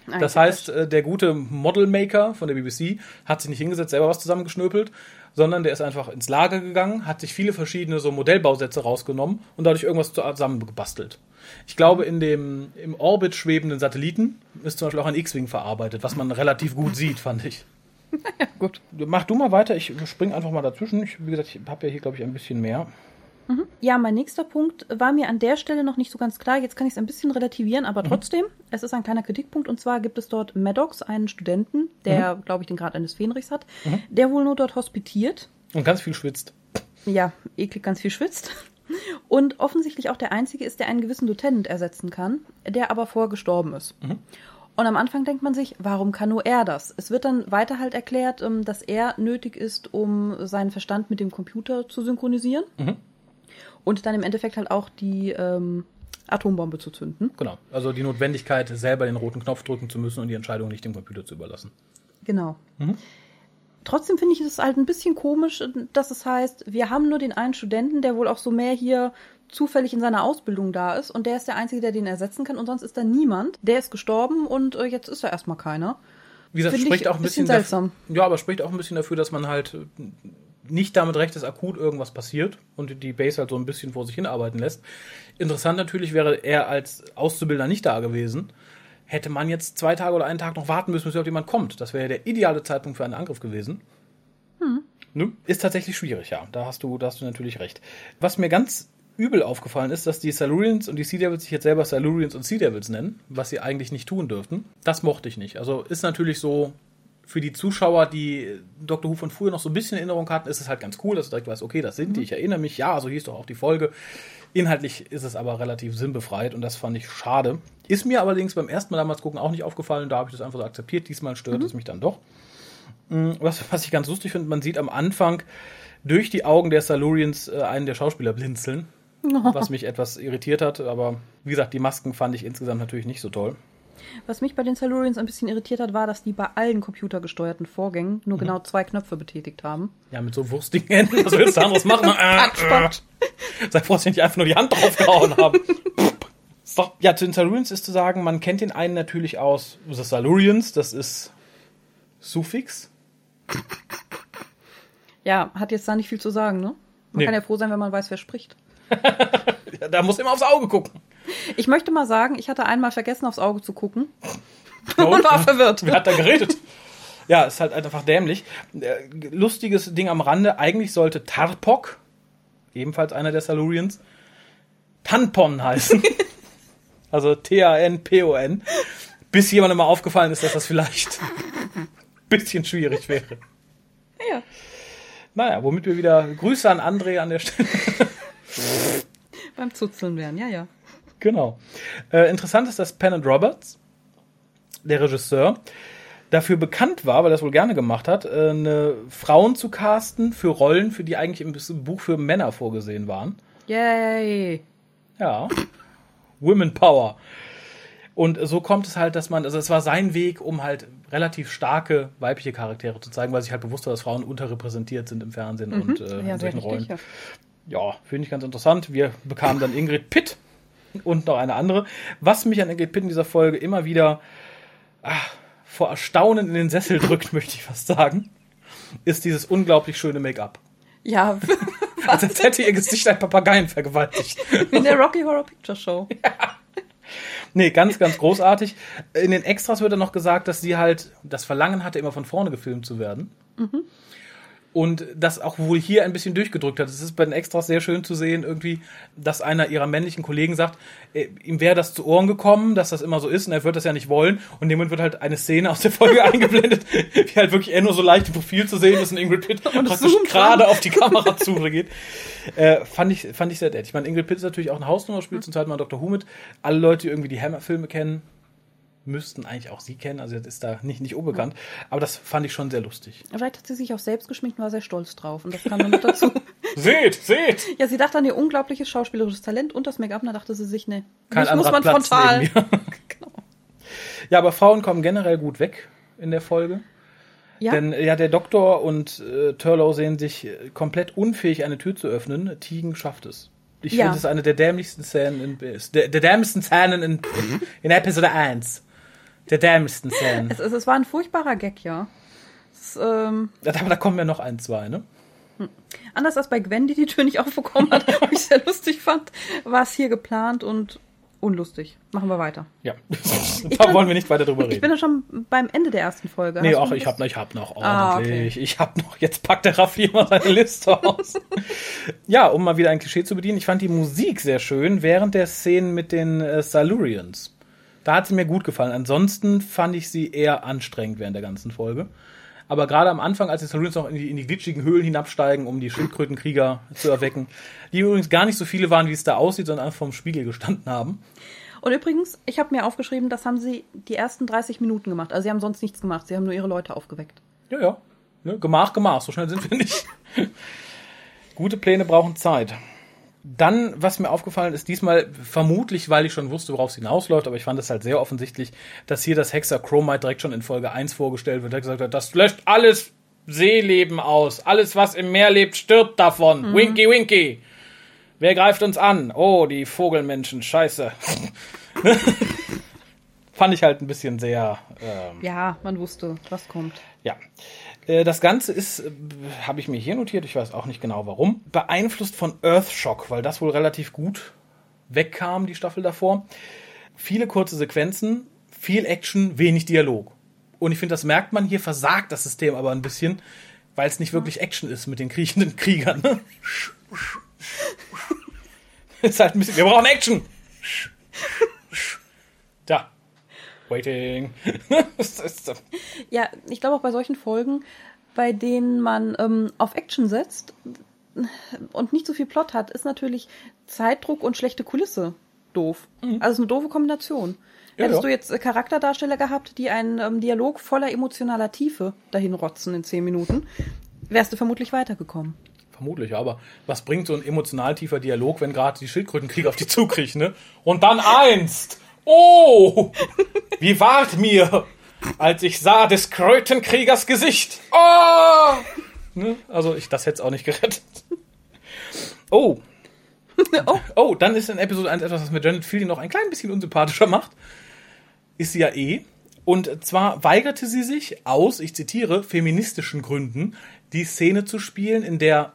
Ein Das heißt, äh, der gute Modelmaker von der BBC hat sich nicht hingesetzt, selber was zusammengeschnöpelt, sondern der ist einfach ins Lager gegangen, hat sich viele verschiedene so Modellbausätze rausgenommen und dadurch irgendwas zusammengebastelt. Ich glaube, in dem im Orbit schwebenden Satelliten ist zum Beispiel auch ein X-Wing verarbeitet, was man relativ gut sieht, fand ich. [laughs] ja, gut. Mach du mal weiter, ich spring einfach mal dazwischen. Ich, wie gesagt, ich habe ja hier, glaube ich, ein bisschen mehr. Ja, mein nächster Punkt war mir an der Stelle noch nicht so ganz klar. Jetzt kann ich es ein bisschen relativieren, aber trotzdem, es ist ein kleiner Kritikpunkt. Und zwar gibt es dort Maddox, einen Studenten, der, glaube ich, den Grad eines Fähnrichs hat, der wohl nur dort hospitiert. Und ganz viel schwitzt. Ja, eklig ganz viel schwitzt. Und offensichtlich auch der Einzige ist, der einen gewissen Lieutenant ersetzen kann, der aber vorher gestorben ist. Und am Anfang denkt man sich, warum kann nur er das? Es wird dann weiter halt erklärt, ähm, dass er nötig ist, um seinen Verstand mit dem Computer zu synchronisieren. Und dann im Endeffekt halt auch die ähm, Atombombe zu zünden. Genau. Also die Notwendigkeit, selber den roten Knopf drücken zu müssen und die Entscheidung nicht dem Computer zu überlassen. Genau. Trotzdem finde ich es halt ein bisschen komisch, dass es heißt, wir haben nur den einen Studenten, der wohl auch so mehr hier zufällig in seiner Ausbildung da ist und der ist der Einzige, der den ersetzen kann und sonst ist da niemand. Der ist gestorben und äh, jetzt ist da erstmal keiner. Wie gesagt, Finde spricht ich auch ein bisschen, bisschen seltsam. Ja, aber spricht auch ein bisschen dafür, dass man halt äh, nicht damit recht, dass akut irgendwas passiert und die Base halt so ein bisschen vor sich hinarbeiten lässt. Interessant natürlich wäre er als Auszubildender nicht da gewesen. Hätte man jetzt zwei Tage oder einen Tag noch warten müssen, bis überhaupt jemand kommt. Das wäre der ideale Zeitpunkt für einen Angriff gewesen. Ne? Ist tatsächlich schwierig, ja. Da hast du, da hast du natürlich recht. Was mir ganz übel aufgefallen ist, dass die Silurians und die Sea Devils sich jetzt selber Silurians und Sea Devils nennen, was sie eigentlich nicht tun dürften. Das mochte ich nicht. Also ist natürlich so, für die Zuschauer, die Dr. Who von früher noch so ein bisschen Erinnerung hatten, ist es halt ganz cool, dass du direkt weißt, okay, das sind die, ich erinnere mich, ja, so hieß doch auch die Folge. Inhaltlich ist es aber relativ sinnbefreit und das fand ich schade. Ist mir allerdings beim ersten Mal damals gucken auch nicht aufgefallen, da habe ich das einfach so akzeptiert. Diesmal stört es mich dann doch. Mm, Was, was ich ganz lustig finde, man sieht am Anfang durch die Augen der Silurians äh, einen der Schauspieler blinzeln, [laughs] was mich etwas irritiert hat. Aber wie gesagt, die Masken fand ich insgesamt natürlich nicht so toll. Was mich bei den Silurians ein bisschen irritiert hat, war, dass die bei allen computergesteuerten Vorgängen nur genau zwei Knöpfe betätigt haben. Ja, mit so wurstigen Händen, was willst du anderes machen? Äh, [laughs] Quatsch. äh. Sei froh, dass ich nicht einfach nur die Hand draufgehauen habe. So, [laughs] ja, zu den Silurians ist zu sagen, man kennt den einen natürlich aus The Silurians, das ist Suffix. Ja, hat jetzt da nicht viel zu sagen, ne? Man Nee. kann ja froh sein, wenn man weiß, wer spricht. [laughs] Da muss immer aufs Auge gucken. Ich möchte mal sagen, ich hatte einmal vergessen, aufs Auge zu gucken Na [laughs] und war verwirrt. Wer hat da geredet? Ja, ist halt einfach dämlich. Äh, Lustiges Ding am Rande. Eigentlich sollte Tarpok, ebenfalls einer der Silurians, Tanpon heißen. [laughs] also T-A-N-P-O-N. Bis jemandem mal aufgefallen ist, dass das vielleicht ein bisschen schwierig wäre. Ja. Naja, womit wir wieder Grüße an André an der Stelle. Beim Zuzeln werden, ja, ja. Genau. Äh, interessant ist, dass Pennant Roberts, der Regisseur, dafür bekannt war, weil er es wohl gerne gemacht hat, äh, eine Frauen zu casten für Rollen, für die eigentlich im Buch für Männer vorgesehen waren. Yay. Ja. Women Power. Und so kommt es halt, dass man, also es war sein Weg, um halt relativ starke weibliche Charaktere zu zeigen, weil sich halt bewusst war, dass Frauen unterrepräsentiert sind im Fernsehen und äh, Ja, in solchen richtig. Rollen. Ja. Ja, finde ich ganz interessant. Wir bekamen dann Ingrid Pitt und noch eine andere. Was mich an Ingrid Pitt in dieser Folge immer wieder ach, vor Erstaunen in den Sessel [laughs] drückt, möchte ich fast sagen, ist dieses unglaublich schöne Make-up. Ja, [laughs] Als, als hätte ihr Gesicht ein Papageien vergewaltigt. in der Rocky Horror Picture Show. [laughs] Nee, ganz, ganz großartig. In den Extras wird dann noch gesagt, dass sie halt das Verlangen hatte, immer von vorne gefilmt zu werden. Und das auch wohl hier ein bisschen durchgedrückt hat. Es ist bei den Extras sehr schön zu sehen, irgendwie, dass einer ihrer männlichen Kollegen sagt, äh, ihm wäre das zu Ohren gekommen, dass das immer so ist und er wird das ja nicht wollen. Und dem wird halt eine Szene aus der Folge [laughs] eingeblendet, wie halt wirklich er nur so leicht im Profil zu sehen ist und Ingrid Pitt praktisch gerade auf die Kamera zugeht. Äh, fand, ich, fand ich sehr nett. Ich meine, Ingrid Pitt ist natürlich auch eine Hausnummer, spielt zum Teil mal Dr. Who mit. Alle Leute, die irgendwie die Hammer-Filme kennen, müssten eigentlich auch sie kennen. Also das ist da nicht, nicht unbekannt. Aber das fand ich schon sehr lustig. Vielleicht hat sie sich auch selbst geschminkt und war sehr stolz drauf. Und das kam dann noch dazu. [laughs] Seht, seht! Ja, sie dachte an ihr unglaubliches schauspielerisches Talent und das Make-up. Und da dachte sie sich, ne, Kein mich muss man Platz frontal. [laughs] Genau. Ja, aber Frauen kommen generell gut weg in der Folge. Ja, Denn ja, der Doktor und äh, Turlow sehen sich äh, komplett unfähig, eine Tür zu öffnen. Tegan schafft es. Ich Ja. finde es eine der dämlichsten Szenen in der, der dämlichsten Szenen in, in Episode 1. Der dämlichsten Szenen. es, es, es war ein furchtbarer Gag, ja. Es, ähm, Ja, Aber da kommen ja noch ein, zwei, ne? anders als bei Gwen, die die Tür nicht [laughs] aufbekommen hat, was ich sehr lustig fand, war es hier geplant und unlustig. Machen wir weiter. Ja. [laughs] Da bin- wollen wir nicht weiter drüber Ich bin reden. ja schon beim Ende der ersten Folge. Nee, noch ich was? hab, noch- ich hab noch Ah, ordentlich. Ich hab noch, jetzt packt der Raffi mal seine Liste aus. [laughs] ja, um mal wieder ein Klischee zu bedienen. Ich fand die Musik sehr schön während der Szenen mit den äh, Silurians. Da hat sie mir gut gefallen. Ansonsten fand ich sie eher anstrengend während der ganzen Folge. Aber gerade am Anfang, als die Silurians noch in die, in die glitschigen Höhlen hinabsteigen, um die Schildkrötenkrieger zu erwecken, die übrigens gar nicht so viele waren, wie es da aussieht, sondern einfach vom Spiegel gestanden haben. Und übrigens, ich habe mir aufgeschrieben, das haben sie die ersten 30 Minuten gemacht. Also sie haben sonst nichts gemacht. Sie haben nur ihre Leute aufgeweckt. Ja, ja. Ne? Gemach, Gemach. So schnell sind wir nicht. [laughs] Gute Pläne brauchen Zeit. Dann, was mir aufgefallen ist, diesmal vermutlich, weil ich schon wusste, worauf es hinausläuft, aber ich fand es halt sehr offensichtlich, dass hier das Hexachromite direkt schon in Folge 1 vorgestellt wird, der gesagt hat, das löscht alles Seeleben aus. Alles, was im Meer lebt, stirbt davon. Winky, winky. Wer greift uns an? Oh, die Vogelmenschen. Scheiße. [laughs] fand ich halt ein bisschen sehr ähm, Ja, man wusste, was kommt. ja. Äh, Das Ganze ist, äh, habe ich mir hier notiert, ich weiß auch nicht genau warum, beeinflusst von Earthshock, weil das wohl relativ gut wegkam, die Staffel davor. Viele kurze Sequenzen, viel Action, wenig Dialog. Und ich finde, das merkt man hier, versagt das System aber ein bisschen, weil es nicht wirklich Action ist mit den kriechenden [laughs] Kriegern. Ne? [laughs] ist halt ein bisschen, wir brauchen Action! [laughs] Waiting. [laughs] Ja, ich glaube auch bei solchen Folgen, bei denen man ähm, auf Action setzt und nicht so viel Plot hat, ist natürlich Zeitdruck und schlechte Kulisse doof. Also eine doofe Kombination. Mhm. Ja, Hättest ja. du jetzt äh, Charakterdarsteller gehabt, die einen ähm, Dialog voller emotionaler Tiefe dahin rotzen in zehn Minuten, wärst du vermutlich weitergekommen. Vermutlich, aber was bringt so ein emotional tiefer Dialog, wenn gerade die Schildkrötenkrieger auf die zukriechen, ne? Und dann einst! Oh! Wie ward mir, als ich sah des Krötenkriegers Gesicht! Oh! Ne? Also, ich, das hätte es auch nicht gerettet. Oh! [laughs] oh, Oh, dann ist in Episode 1 etwas, was mir Janet Fielding noch ein klein bisschen unsympathischer macht. Ist sie ja eh. Und zwar weigerte sie sich aus, ich zitiere, feministischen Gründen, die Szene zu spielen, in der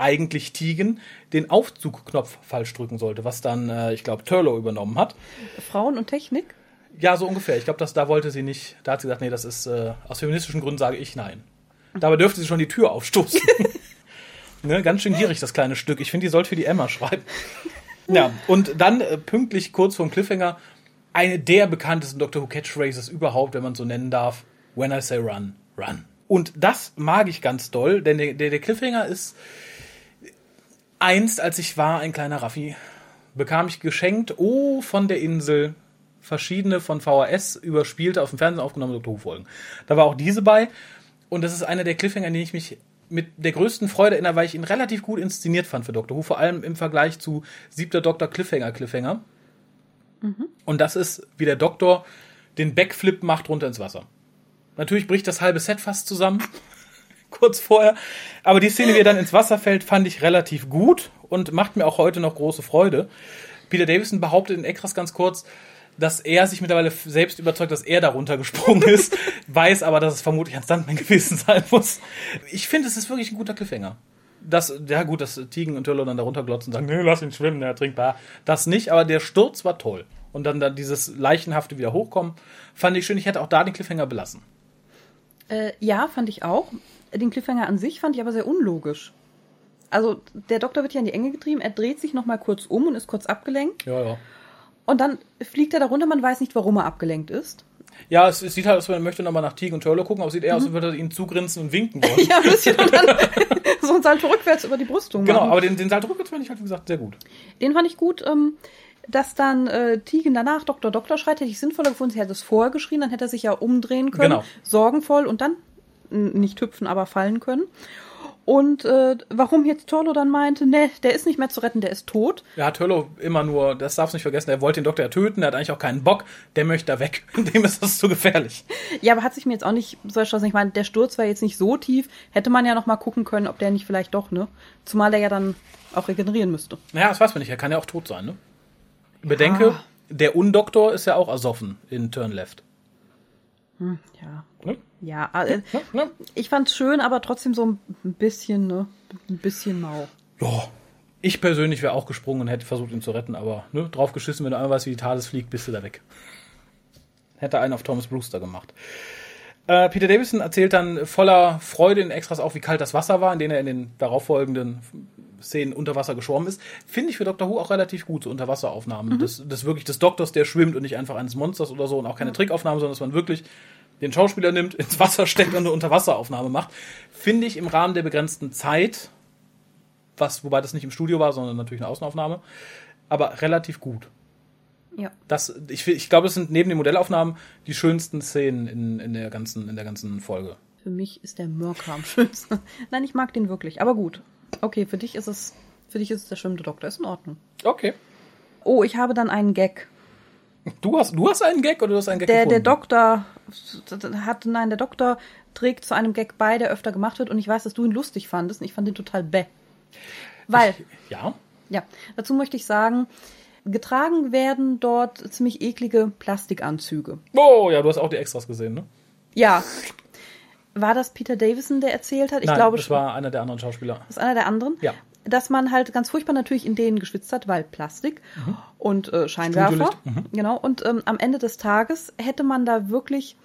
eigentlich Tegan den Aufzugknopf falsch drücken sollte, was dann, äh, ich glaube, Turlow übernommen hat. Frauen und Technik? Ja, so ungefähr. Ich glaube, da wollte sie nicht. Da hat sie gesagt, nee, das ist äh, aus feministischen Gründen sage ich nein. Dabei dürfte sie schon die Tür aufstoßen. [laughs] ne, ganz schön gierig, das kleine Stück. Ich finde, die sollte für die Emma schreiben. ja, und dann äh, pünktlich kurz vorm Cliffhanger eine der bekanntesten Doctor Who Catchphrases überhaupt, wenn man so nennen darf. When I say run, run. Und das mag ich ganz doll, denn der, der, der Cliffhanger ist einst, als ich war, ein kleiner Raffi, bekam ich geschenkt, oh, von der Insel, verschiedene von VHS überspielte, auf dem Fernsehen aufgenommene Doctor Who-Folgen. Da war auch diese bei. Und das ist einer der Cliffhanger, an den ich mich mit der größten Freude erinnere, weil ich ihn relativ gut inszeniert fand für Doctor Who, vor allem im Vergleich zu siebter Doktor Cliffhanger Cliffhanger. Und das ist, wie der Doktor den Backflip macht runter ins Wasser. Natürlich bricht das halbe Set fast zusammen. [laughs] kurz vorher. Aber die Szene, wie er dann ins Wasser fällt, fand ich relativ gut und macht mir auch heute noch große Freude. Peter Davison behauptet in Extras ganz kurz, dass er sich mittlerweile selbst überzeugt, dass er darunter gesprungen [laughs] ist, weiß aber, dass es vermutlich ein Stuntman gewesen sein muss. Ich finde, es ist wirklich ein guter Cliffhanger. Das, ja gut, dass Tigen und Turlo dann darunter glotzen und sagen, nee, lass ihn schwimmen, der trinkt bar. Das nicht, aber der Sturz war toll. Und dann, dann dieses leichenhafte wieder hochkommen, fand ich schön. Ich hätte auch da den Cliffhanger belassen. Äh, ja, fand ich auch. Den Cliffhanger an sich fand ich aber sehr unlogisch. Also der Doktor wird ja in die Enge getrieben, er dreht sich nochmal kurz um und ist kurz abgelenkt. Ja, ja. Und dann fliegt er da runter, man weiß nicht, warum er abgelenkt ist. Ja, es, es sieht halt aus, wenn er möchte nochmal nach Teague und Turlo gucken, aber es sieht eher aus, als würde er ihnen zugrinsen und winken [laughs] wollen. Ja, ein bisschen und dann [laughs] so ein Salto rückwärts über die Brüstung genau, machen. aber den, den Salto rückwärts fand ich halt, wie gesagt, sehr gut. Den fand ich gut. Ähm, dass dann äh, Tegan danach Doktor Doktor schreit, hätte ich sinnvoller gefunden. Sie hätte es vorher geschrien, dann hätte er sich ja umdrehen können, Genau. sorgenvoll und dann nicht hüpfen, aber fallen können. Und äh, warum jetzt Torlo dann meinte, ne, der ist nicht mehr zu retten, der ist tot. Hat Turlo immer nur, das darfst du nicht vergessen, er wollte den Doktor ja töten, er hat eigentlich auch keinen Bock, der möchte da weg. [laughs] Dem ist das zu gefährlich. Ja, aber hat sich mir jetzt auch nicht so erschlossen. Ich meine, der Sturz war jetzt nicht so tief. Hätte man ja noch mal gucken können, ob der nicht vielleicht doch, ne? Zumal er ja dann auch regenerieren müsste. Naja, das weiß man nicht, er kann ja auch tot sein, ne? Bedenke, der Undoktor ist ja auch ersoffen in Turn Left. Ja. Ne? Ja, äh, Ne? Ne? ich fand's schön, aber trotzdem so ein bisschen, ne? Ein bisschen mau. Ja. Ich persönlich wäre auch gesprungen und hätte versucht, ihn zu retten, aber ne, drauf geschissen, wenn du einmal weißt, wie die TARDIS fliegt, bist du da weg. Hätte einen auf Thomas Brewster gemacht. Äh, Peter Davison erzählt dann voller Freude in Extras auch, wie kalt das Wasser war, in dem er in den darauffolgenden Szenen unter Wasser geschwommen ist. Finde ich für Doctor Who auch relativ gut, so Unterwasseraufnahmen. Das, das wirklich des Doktors, der schwimmt und nicht einfach eines Monsters oder so und auch keine Trickaufnahmen, sondern dass man wirklich den Schauspieler nimmt, ins Wasser steckt und eine Unterwasseraufnahme macht. Finde ich im Rahmen der begrenzten Zeit was, wobei das nicht im Studio war, sondern natürlich eine Außenaufnahme, aber relativ gut. Ja. Das, ich, ich glaube, es sind neben den Modellaufnahmen die schönsten Szenen in, in, der ganzen, in der ganzen Folge. Für mich ist der Mörker am schönsten. [laughs] Nein, ich mag den wirklich, aber gut. Okay, für dich ist es, für dich ist es der schwimmende Doktor, ist in Ordnung. Okay. Oh, ich habe dann einen Gag. Du hast, du hast einen Gag oder du hast einen Gag Der, der gefunden? Doktor hat, nein, der Doktor trägt zu einem Gag bei, der öfter gemacht wird und ich weiß, dass du ihn lustig fandest und ich fand ihn total bäh. Weil, Ja. ja, dazu möchte ich sagen, getragen werden dort ziemlich eklige Plastikanzüge. Oh, ja, du hast auch die Extras gesehen, ne? Ja. War das Peter Davison, der erzählt hat? Ich Nein, glaube das war einer der anderen Schauspieler. Das ist einer der anderen. Ja. Dass man halt ganz furchtbar natürlich in denen geschwitzt hat, weil Plastik und äh, Scheinwerfer. Studiolicht, Genau. Und ähm, am Ende des Tages hätte man da wirklich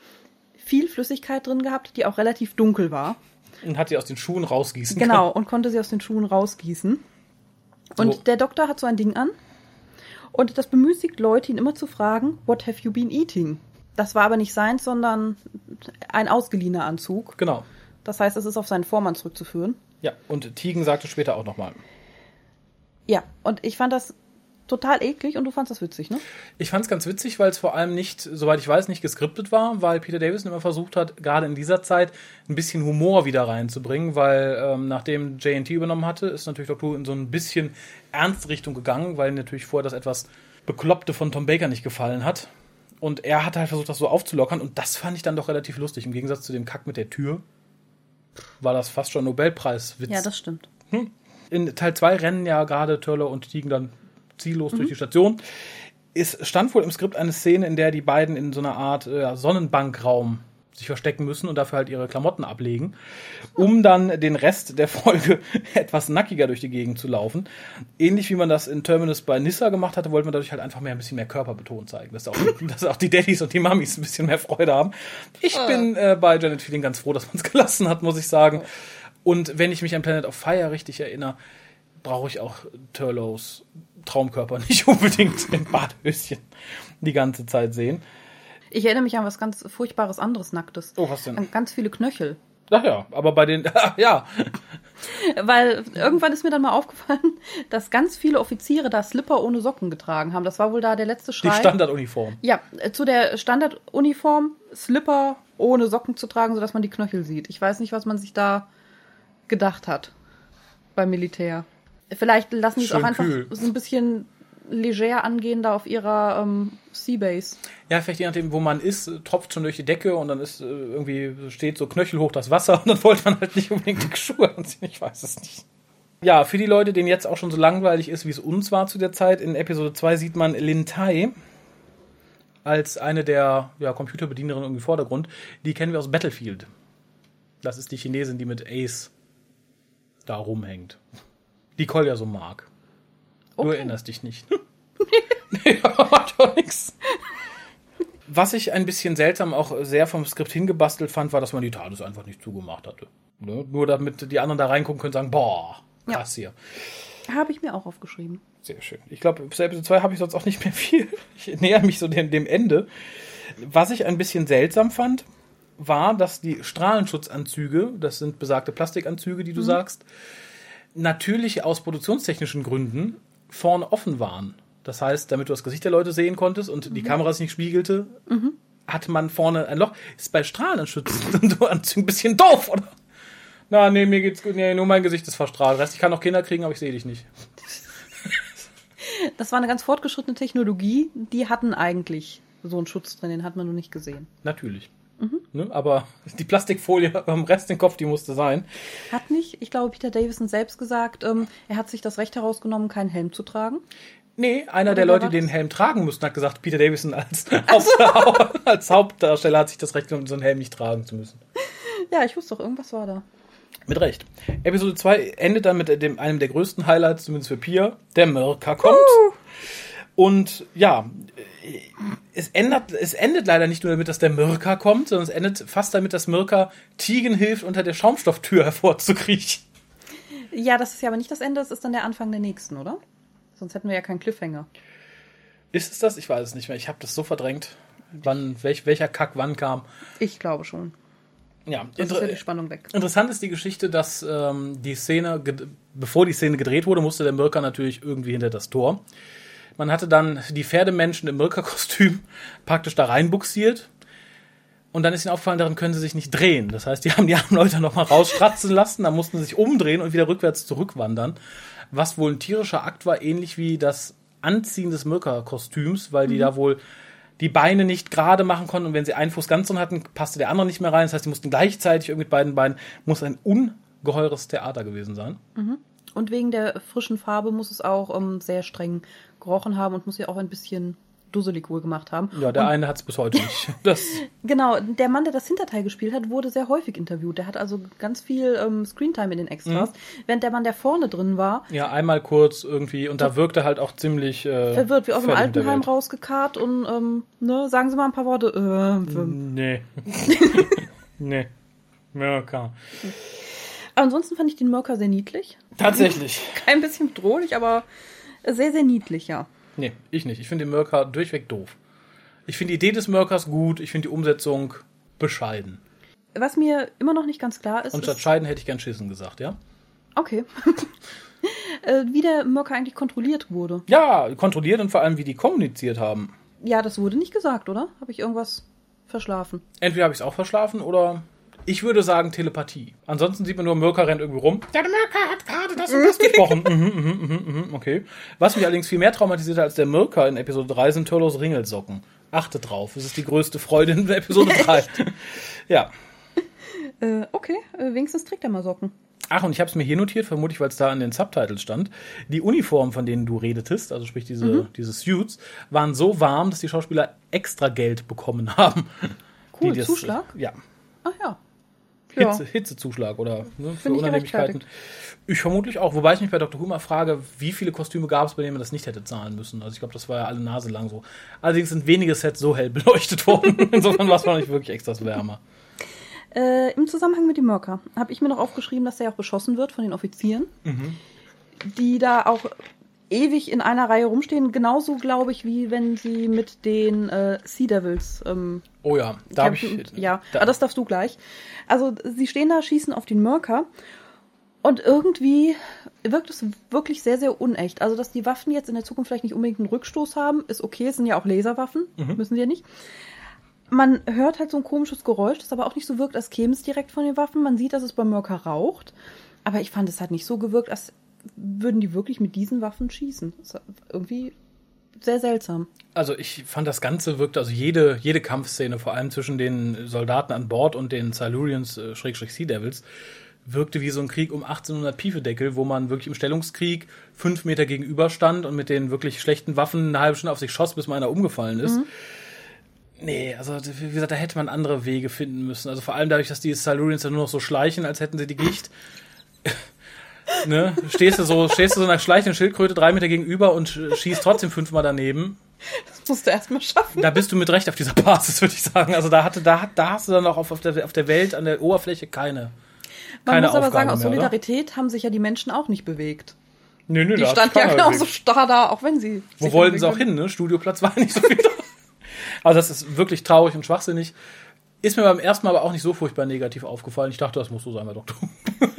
viel Flüssigkeit drin gehabt, die auch relativ dunkel war. Und hat sie aus den Schuhen rausgießen Genau. Und konnte sie aus den Schuhen rausgießen. Und So. der Doktor hat so ein Ding an. Und das bemüßigt Leute, ihn immer zu fragen, what have you been eating? Das war aber nicht seins, sondern ein ausgeliehener Anzug. Genau. Das heißt, es ist auf seinen Vormann zurückzuführen. Ja, und Tigen sagte später auch nochmal. Ja, und ich fand das total eklig und du fandst das witzig, ne? Ich fand es ganz witzig, weil es vor allem nicht, soweit ich weiß, nicht geskriptet war, weil Peter Davison immer versucht hat, gerade in dieser Zeit ein bisschen Humor wieder reinzubringen, weil ähm, nachdem JNT übernommen hatte, ist natürlich Doctor Who in so ein bisschen Ernstrichtung gegangen, weil natürlich vorher das etwas Bekloppte von Tom Baker nicht gefallen hat. Und er hat halt versucht, das so aufzulockern und das fand ich dann doch relativ lustig. Im Gegensatz zu dem Kack mit der Tür war das fast schon Nobelpreiswitz. Ja, das stimmt. In Teil 2 rennen ja gerade Turler und Tigen dann ziellos durch die Station. Es stand wohl im Skript eine Szene, in der die beiden in so einer Art äh, Sonnenbankraum sich verstecken müssen und dafür halt ihre Klamotten ablegen, um dann den Rest der Folge [laughs] etwas nackiger durch die Gegend zu laufen. Ähnlich wie man das in Terminus bei Nissa gemacht hatte, wollte man dadurch halt einfach mehr ein bisschen mehr Körperbetont zeigen, dass auch, [laughs] dass auch die Daddys und die Mummies ein bisschen mehr Freude haben. Ich bin äh, bei Janet Feeling ganz froh, dass man es [laughs] gelassen hat, muss ich sagen. Und wenn ich mich an Planet of Fire richtig erinnere, brauche ich auch Turlows Traumkörper nicht unbedingt im Badhöschen die ganze Zeit sehen. Ich erinnere mich an was ganz furchtbares anderes Nacktes. Oh, was denn? An ganz viele Knöchel. Ach ja, aber bei den, [laughs] ja, Weil irgendwann ist mir dann mal aufgefallen, [laughs] dass ganz viele Offiziere da Slipper ohne Socken getragen haben. Das war wohl da der letzte die Schrei. Standarduniform. ja, äh, zu der Standarduniform Slipper ohne Socken zu tragen, sodass man die Knöchel sieht. Ich weiß nicht, was man sich da gedacht hat beim Militär. Vielleicht lassen die es auch einfach kühl. so ein bisschen leger angehen da auf ihrer ähm, Seabase. Ja, vielleicht je nachdem, wo man ist, tropft schon durch die Decke und dann ist äh, irgendwie steht so knöchelhoch das Wasser [laughs] und dann wollte man halt nicht unbedingt die Schuhe anziehen. Ich weiß es nicht. Ja, für die Leute, denen jetzt auch schon so langweilig ist, wie es uns war zu der Zeit, in Episode 2 sieht man Lin Tai als eine der ja, Computerbedienerinnen im Vordergrund. Die kennen wir aus Battlefield. Das ist die Chinesin, die mit Ace da rumhängt. Die Cole ja so mag. Du Okay. erinnerst dich nicht. [laughs] nee, [laughs] doch nix. Was ich ein bisschen seltsam auch sehr vom Skript hingebastelt fand, war, dass man die TARDIS einfach nicht zugemacht hatte. Ne? Nur damit die anderen da reingucken können und sagen, boah, krass hier. Habe ich mir auch aufgeschrieben. Sehr schön. Ich glaube, für Episode 2 habe ich sonst auch nicht mehr viel. [laughs] Ich näher mich so dem, dem Ende. Was ich ein bisschen seltsam fand, war, dass die Strahlenschutzanzüge, das sind besagte Plastikanzüge, die du sagst, natürlich aus produktionstechnischen Gründen vorne offen waren. Das heißt, damit du das Gesicht der Leute sehen konntest und die Kamera es nicht spiegelte, hatte man vorne ein Loch. Ist bei Strahlenschutzanzügen [laughs] ein bisschen doof, oder? Na, nee, mir geht's gut. Nee, nur mein Gesicht ist verstrahlt. Rest, ich kann noch Kinder kriegen, aber ich sehe dich nicht. Das war eine ganz fortgeschrittene Technologie. Die hatten eigentlich so einen Schutz drin, den hat man nur nicht gesehen. Natürlich. Ne? Aber [laughs] die Plastikfolie am Rest den Kopf, die musste sein. Hat nicht, ich glaube, Peter Davison selbst gesagt, ähm, er hat sich das Recht herausgenommen, keinen Helm zu tragen. Nee, einer Oder der Leute, die den? Helm tragen mussten, hat gesagt, Peter Davison als, Haupt, [laughs] als Hauptdarsteller hat sich das Recht genommen, so einen Helm nicht tragen zu müssen. Ja, ich wusste doch, irgendwas war da. Mit Recht. Episode 2 endet dann mit dem, einem der größten Highlights, zumindest für Pia. Der Mirka kommt. Und ja, es, ändert, es endet leider nicht nur damit, dass der Mirka kommt, sondern es endet fast damit, dass Mirka Tigen hilft, unter der Schaumstofftür hervorzukriechen. Ja, das ist ja aber nicht das Ende, das ist dann der Anfang der nächsten, oder? Sonst hätten wir ja keinen Cliffhanger. Ist es das? Ich weiß es nicht mehr. Ich habe das so verdrängt, wann, welch, welcher Kack wann kam. Ich glaube schon. Ja, Sonst ist ja die Spannung weg. Interessant ist die Geschichte, dass ähm, die Szene, bevor die Szene gedreht wurde, musste der Mirka natürlich irgendwie hinter das Tor. Man hatte dann die Pferdemenschen im Mirka-Kostüm [laughs] praktisch da reinbuxiert. Und dann ist ihnen aufgefallen, darin können sie sich nicht drehen. Das heißt, die haben die armen Leute nochmal rausstratzen lassen, dann mussten sie sich umdrehen und wieder rückwärts zurückwandern. Was wohl ein tierischer Akt war, ähnlich wie das Anziehen des Mirka-Kostüms, weil die da wohl die Beine nicht gerade machen konnten und wenn sie einen Fuß ganz drin hatten, passte der andere nicht mehr rein. Das heißt, die mussten gleichzeitig irgendwie mit beiden Beinen, muss ein ungeheures Theater gewesen sein. Und wegen der frischen Farbe muss es auch ähm, sehr streng gerochen haben und muss ja auch ein bisschen dusselig wohl gemacht haben. Ja, der eine hat es bis heute nicht. [laughs] Genau, der Mann, der das Hinterteil gespielt hat, wurde sehr häufig interviewt. Der hat also ganz viel ähm, Screentime in den Extras. Während der Mann, der vorne drin war, ja, einmal kurz irgendwie und da wirkte halt auch ziemlich äh, verwirrt wie aus dem Altenheim rausgekarrt und ähm, ne, sagen Sie mal ein paar Worte. Äh, Nee. [laughs] nee. Mirka. Ansonsten fand ich den Mörker sehr niedlich. Tatsächlich. [laughs] Kein bisschen bedrohlich, aber sehr, sehr niedlich, ja. Nee, ich nicht. Ich finde den Mirka durchweg doof. Ich finde die Idee des Mirkers gut, ich finde die Umsetzung bescheiden. Was mir immer noch nicht ganz klar ist, Und statt scheiden hätte ich gern Schissen gesagt, ja? okay, [laughs] äh, wie der Mörker eigentlich kontrolliert wurde. Ja, kontrolliert und vor allem, wie die kommuniziert haben. Ja, das wurde nicht gesagt, oder? Habe ich irgendwas verschlafen? Entweder habe ich es auch verschlafen oder ich würde sagen Telepathie. Ansonsten sieht man nur, Mirka rennt irgendwie rum. Der Mirka hat gerade das und das [laughs] gesprochen. mhm, mhm, mhm, mhm, okay. Was mich allerdings viel mehr traumatisiert hat als der Mirka in Episode 3 sind Turlos Ringelsocken. Achte drauf, es ist die größte Freude in Episode [laughs] 3. ja. Äh, okay, äh, wenigstens trägt er mal Socken. Ach, und ich habe es mir hier notiert, vermutlich, weil es da in den Subtitles stand. Die Uniformen, von denen du redetest, also sprich diese, diese Suits, waren so warm, dass die Schauspieler extra Geld bekommen haben. Cool, Die das- Zuschlag? Ja. Ach ja. Ja. Hitze, Hitzezuschlag oder ne, für ich Unannehmlichkeiten. Ich vermutlich auch, wobei ich mich bei Dr. Mal frage, wie viele Kostüme gab es, bei denen man das nicht hätte zahlen müssen. Also ich glaube, das war ja alle Nase lang so. Allerdings sind wenige Sets so hell [laughs] beleuchtet worden. Insofern war es noch nicht wirklich extra wärmer. Äh, Im Zusammenhang mit dem Mörker habe ich mir noch aufgeschrieben, dass er auch beschossen wird von den Offizieren, die da auch ewig in einer Reihe rumstehen. Genauso, glaube ich, wie wenn sie mit den äh, Sea Devils ähm, Oh ja, da habe ich. kämpfen. Ja, da, aber das darfst du gleich. Also sie stehen da, schießen auf den Mörker und irgendwie wirkt es wirklich sehr, sehr unecht. Also, dass die Waffen jetzt in der Zukunft vielleicht nicht unbedingt einen Rückstoß haben, ist okay. Es sind ja auch Laserwaffen, müssen sie ja nicht. Man hört halt so ein komisches Geräusch, das aber auch nicht so wirkt, als käme es direkt von den Waffen. Man sieht, dass es beim Mörker raucht. Aber ich fand, es hat nicht so gewirkt, als würden die wirklich mit diesen Waffen schießen. Irgendwie sehr seltsam. Also ich fand das Ganze wirkte, also jede, jede Kampfszene, vor allem zwischen den Soldaten an Bord und den Silurians, äh, Schrägstrich Sea Devils, wirkte wie so ein Krieg um 1800 Piefedeckel, wo man wirklich im Stellungskrieg fünf Meter gegenüber stand und mit den wirklich schlechten Waffen eine halbe Stunde auf sich schoss, bis mal einer umgefallen ist. Nee, also wie gesagt, da hätte man andere Wege finden müssen. Also vor allem dadurch, dass die Silurians ja nur noch so schleichen, als hätten sie die Gicht. Ne? Stehst du so, stehst du so einer schleichenden Schildkröte drei Meter gegenüber und sch- schießt trotzdem fünfmal daneben. Das musst du erstmal schaffen. Da bist du mit Recht auf dieser Basis, würde ich sagen. Also da hatte, da, hat- da hast du dann auch auf, auf, der, auf der Welt, an der Oberfläche keine. Man keine muss aber Aufgabe sagen, aus mehr, oder? Solidarität haben sich ja die Menschen auch nicht bewegt. Nö, nö, Die standen ja genauso starr da, auch wenn sie. Wo wollten sie auch hin, ne? Studioplatz war nicht so viel da. Also das ist wirklich traurig und schwachsinnig. Ist mir beim ersten Mal aber auch nicht so furchtbar negativ aufgefallen. Ich dachte, das muss so sein, Herr Doktor. [laughs]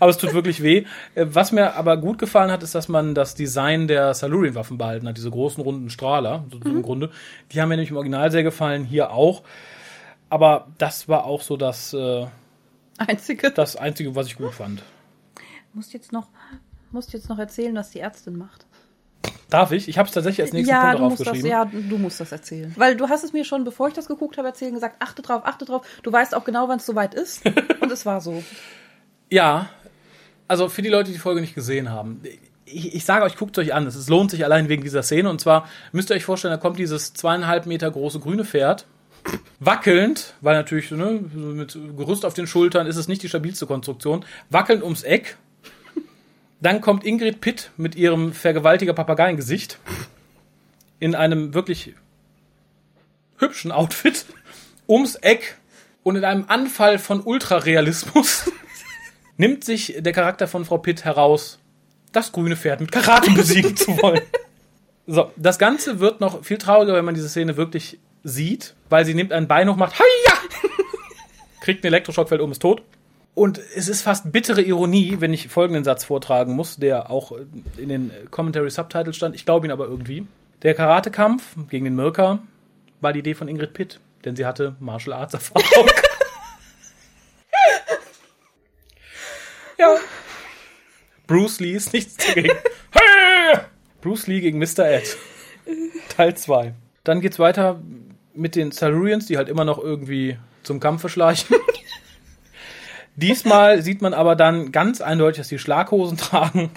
aber es tut wirklich weh. Äh, Was mir aber gut gefallen hat, ist, dass man das Design der Silurian-Waffen behalten hat. Diese großen, runden Strahler, so Mhm. im Grunde. Die haben mir nämlich im Original sehr gefallen, hier auch. Aber das war auch so das, äh, Einzige. das Einzige, was ich gut fand. musst jetzt noch, musst jetzt noch erzählen, was die Ärztin macht. Darf ich? Ich habe es tatsächlich als nächsten ja, Punkt du musst das, aufgeschrieben. ja, du musst das erzählen. Weil du hast es mir schon, bevor ich das geguckt habe, erzählen gesagt, achte drauf, achte drauf. Du weißt auch genau, wann es soweit ist. [laughs] Und es war so. Ja, also für die Leute, die die Folge nicht gesehen haben, ich, ich sage euch, guckt euch an. Es lohnt sich allein wegen dieser Szene. Und zwar müsst ihr euch vorstellen, da kommt dieses zweieinhalb Meter große grüne Pferd, wackelnd, weil natürlich ne, mit Gerüst auf den Schultern ist es nicht die stabilste Konstruktion, wackelnd ums Eck. Dann kommt Ingrid Pitt mit ihrem vergewaltiger Papageiengesicht in einem wirklich hübschen Outfit ums Eck und in einem Anfall von Ultrarealismus [laughs] nimmt sich der Charakter von Frau Pitt heraus, das grüne Pferd mit Karate [laughs] besiegen zu wollen. So, das Ganze wird noch viel trauriger, wenn man diese Szene wirklich sieht, weil sie nimmt ein Bein hoch, macht Heia! [laughs] kriegt einen Elektroschock, fällt um, ist tot. Und es ist fast bittere Ironie, wenn ich folgenden Satz vortragen muss, der auch in den Commentary Subtitles stand. Ich glaube ihn aber irgendwie. Der Karatekampf gegen den Mirka war die Idee von Ingrid Pitt, denn sie hatte Martial Arts Erfahrung. [laughs] ja. Bruce Lee ist nichts dagegen. [laughs] Hey! Bruce Lee gegen Mr. Ed. Teil 2. Dann geht's weiter mit den Silurians, die halt immer noch irgendwie zum Kampf verschleichen. Diesmal [laughs] sieht man aber dann ganz eindeutig, dass die Schlaghosen [laughs] tragen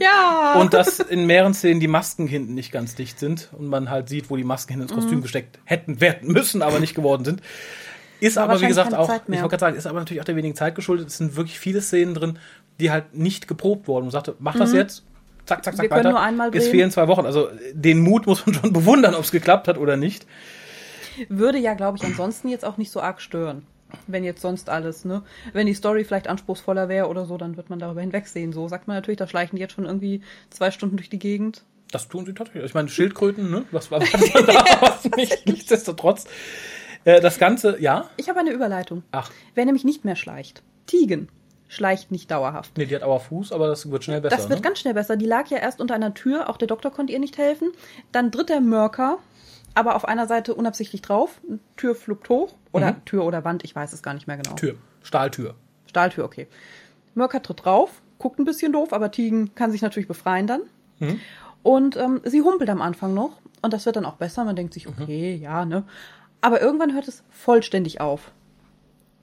Ja. und dass in mehreren Szenen die Masken hinten nicht ganz dicht sind und man halt sieht, wo die Masken hinten ins Kostüm gesteckt hätten werden müssen, aber nicht geworden sind. Ist aber, wie gesagt, auch, ich wollte gerade sagen, ist aber natürlich auch der wenigen Zeit geschuldet. Es sind wirklich viele Szenen drin, die halt nicht geprobt wurden. Man sagte, mach das jetzt, zack, zack, zack, Wir können weiter. nur einmal es fehlen zwei Wochen. Also den Mut muss man schon [laughs] bewundern, ob es geklappt hat oder nicht. Würde ja, glaube ich, ansonsten jetzt auch nicht so arg stören. Wenn jetzt sonst alles, ne? Wenn die Story vielleicht anspruchsvoller wäre oder so, dann wird man darüber hinwegsehen. So sagt man natürlich, da schleichen die jetzt schon irgendwie zwei Stunden durch die Gegend. Das tun sie tatsächlich. Ich meine, Schildkröten, ne? Was war [laughs] was war da? Aber nicht, [laughs] nichtsdestotrotz. Äh, das Ganze, ja. Ich habe eine Überleitung. Ach, Wer nämlich nicht mehr schleicht. Tigen schleicht nicht dauerhaft. nee, die hat aber Fuß, aber das wird schnell besser. Das wird ne? ganz schnell besser. Die lag ja erst unter einer Tür, auch der Doktor konnte ihr nicht helfen. Dann tritt der Mörker, aber auf einer Seite unabsichtlich drauf. Tür fluppt hoch. Oder Tür oder Wand, ich weiß es gar nicht mehr genau. Mhm. Tür. Stahltür. Stahltür, okay. Mörker tritt drauf, guckt ein bisschen doof, aber Tigen kann sich natürlich befreien dann. Mhm. Und ähm, sie humpelt am Anfang noch. Und das wird dann auch besser. Man denkt sich, Mhm. okay, ja, ne. Aber irgendwann hört es vollständig auf.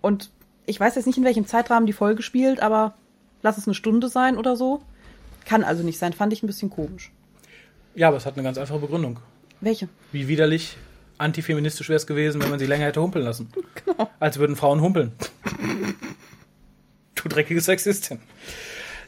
Und ich weiß jetzt nicht, in welchem Zeitrahmen die Folge spielt, aber lass es eine Stunde sein oder so. Kann also nicht sein. Fand ich ein bisschen komisch. Ja, aber es hat eine ganz einfache Begründung. Welche? Wie widerlich antifeministisch wäre es gewesen, wenn man sie länger hätte humpeln lassen. [laughs] Genau. Als würden Frauen humpeln. [laughs] du dreckige Sexistin.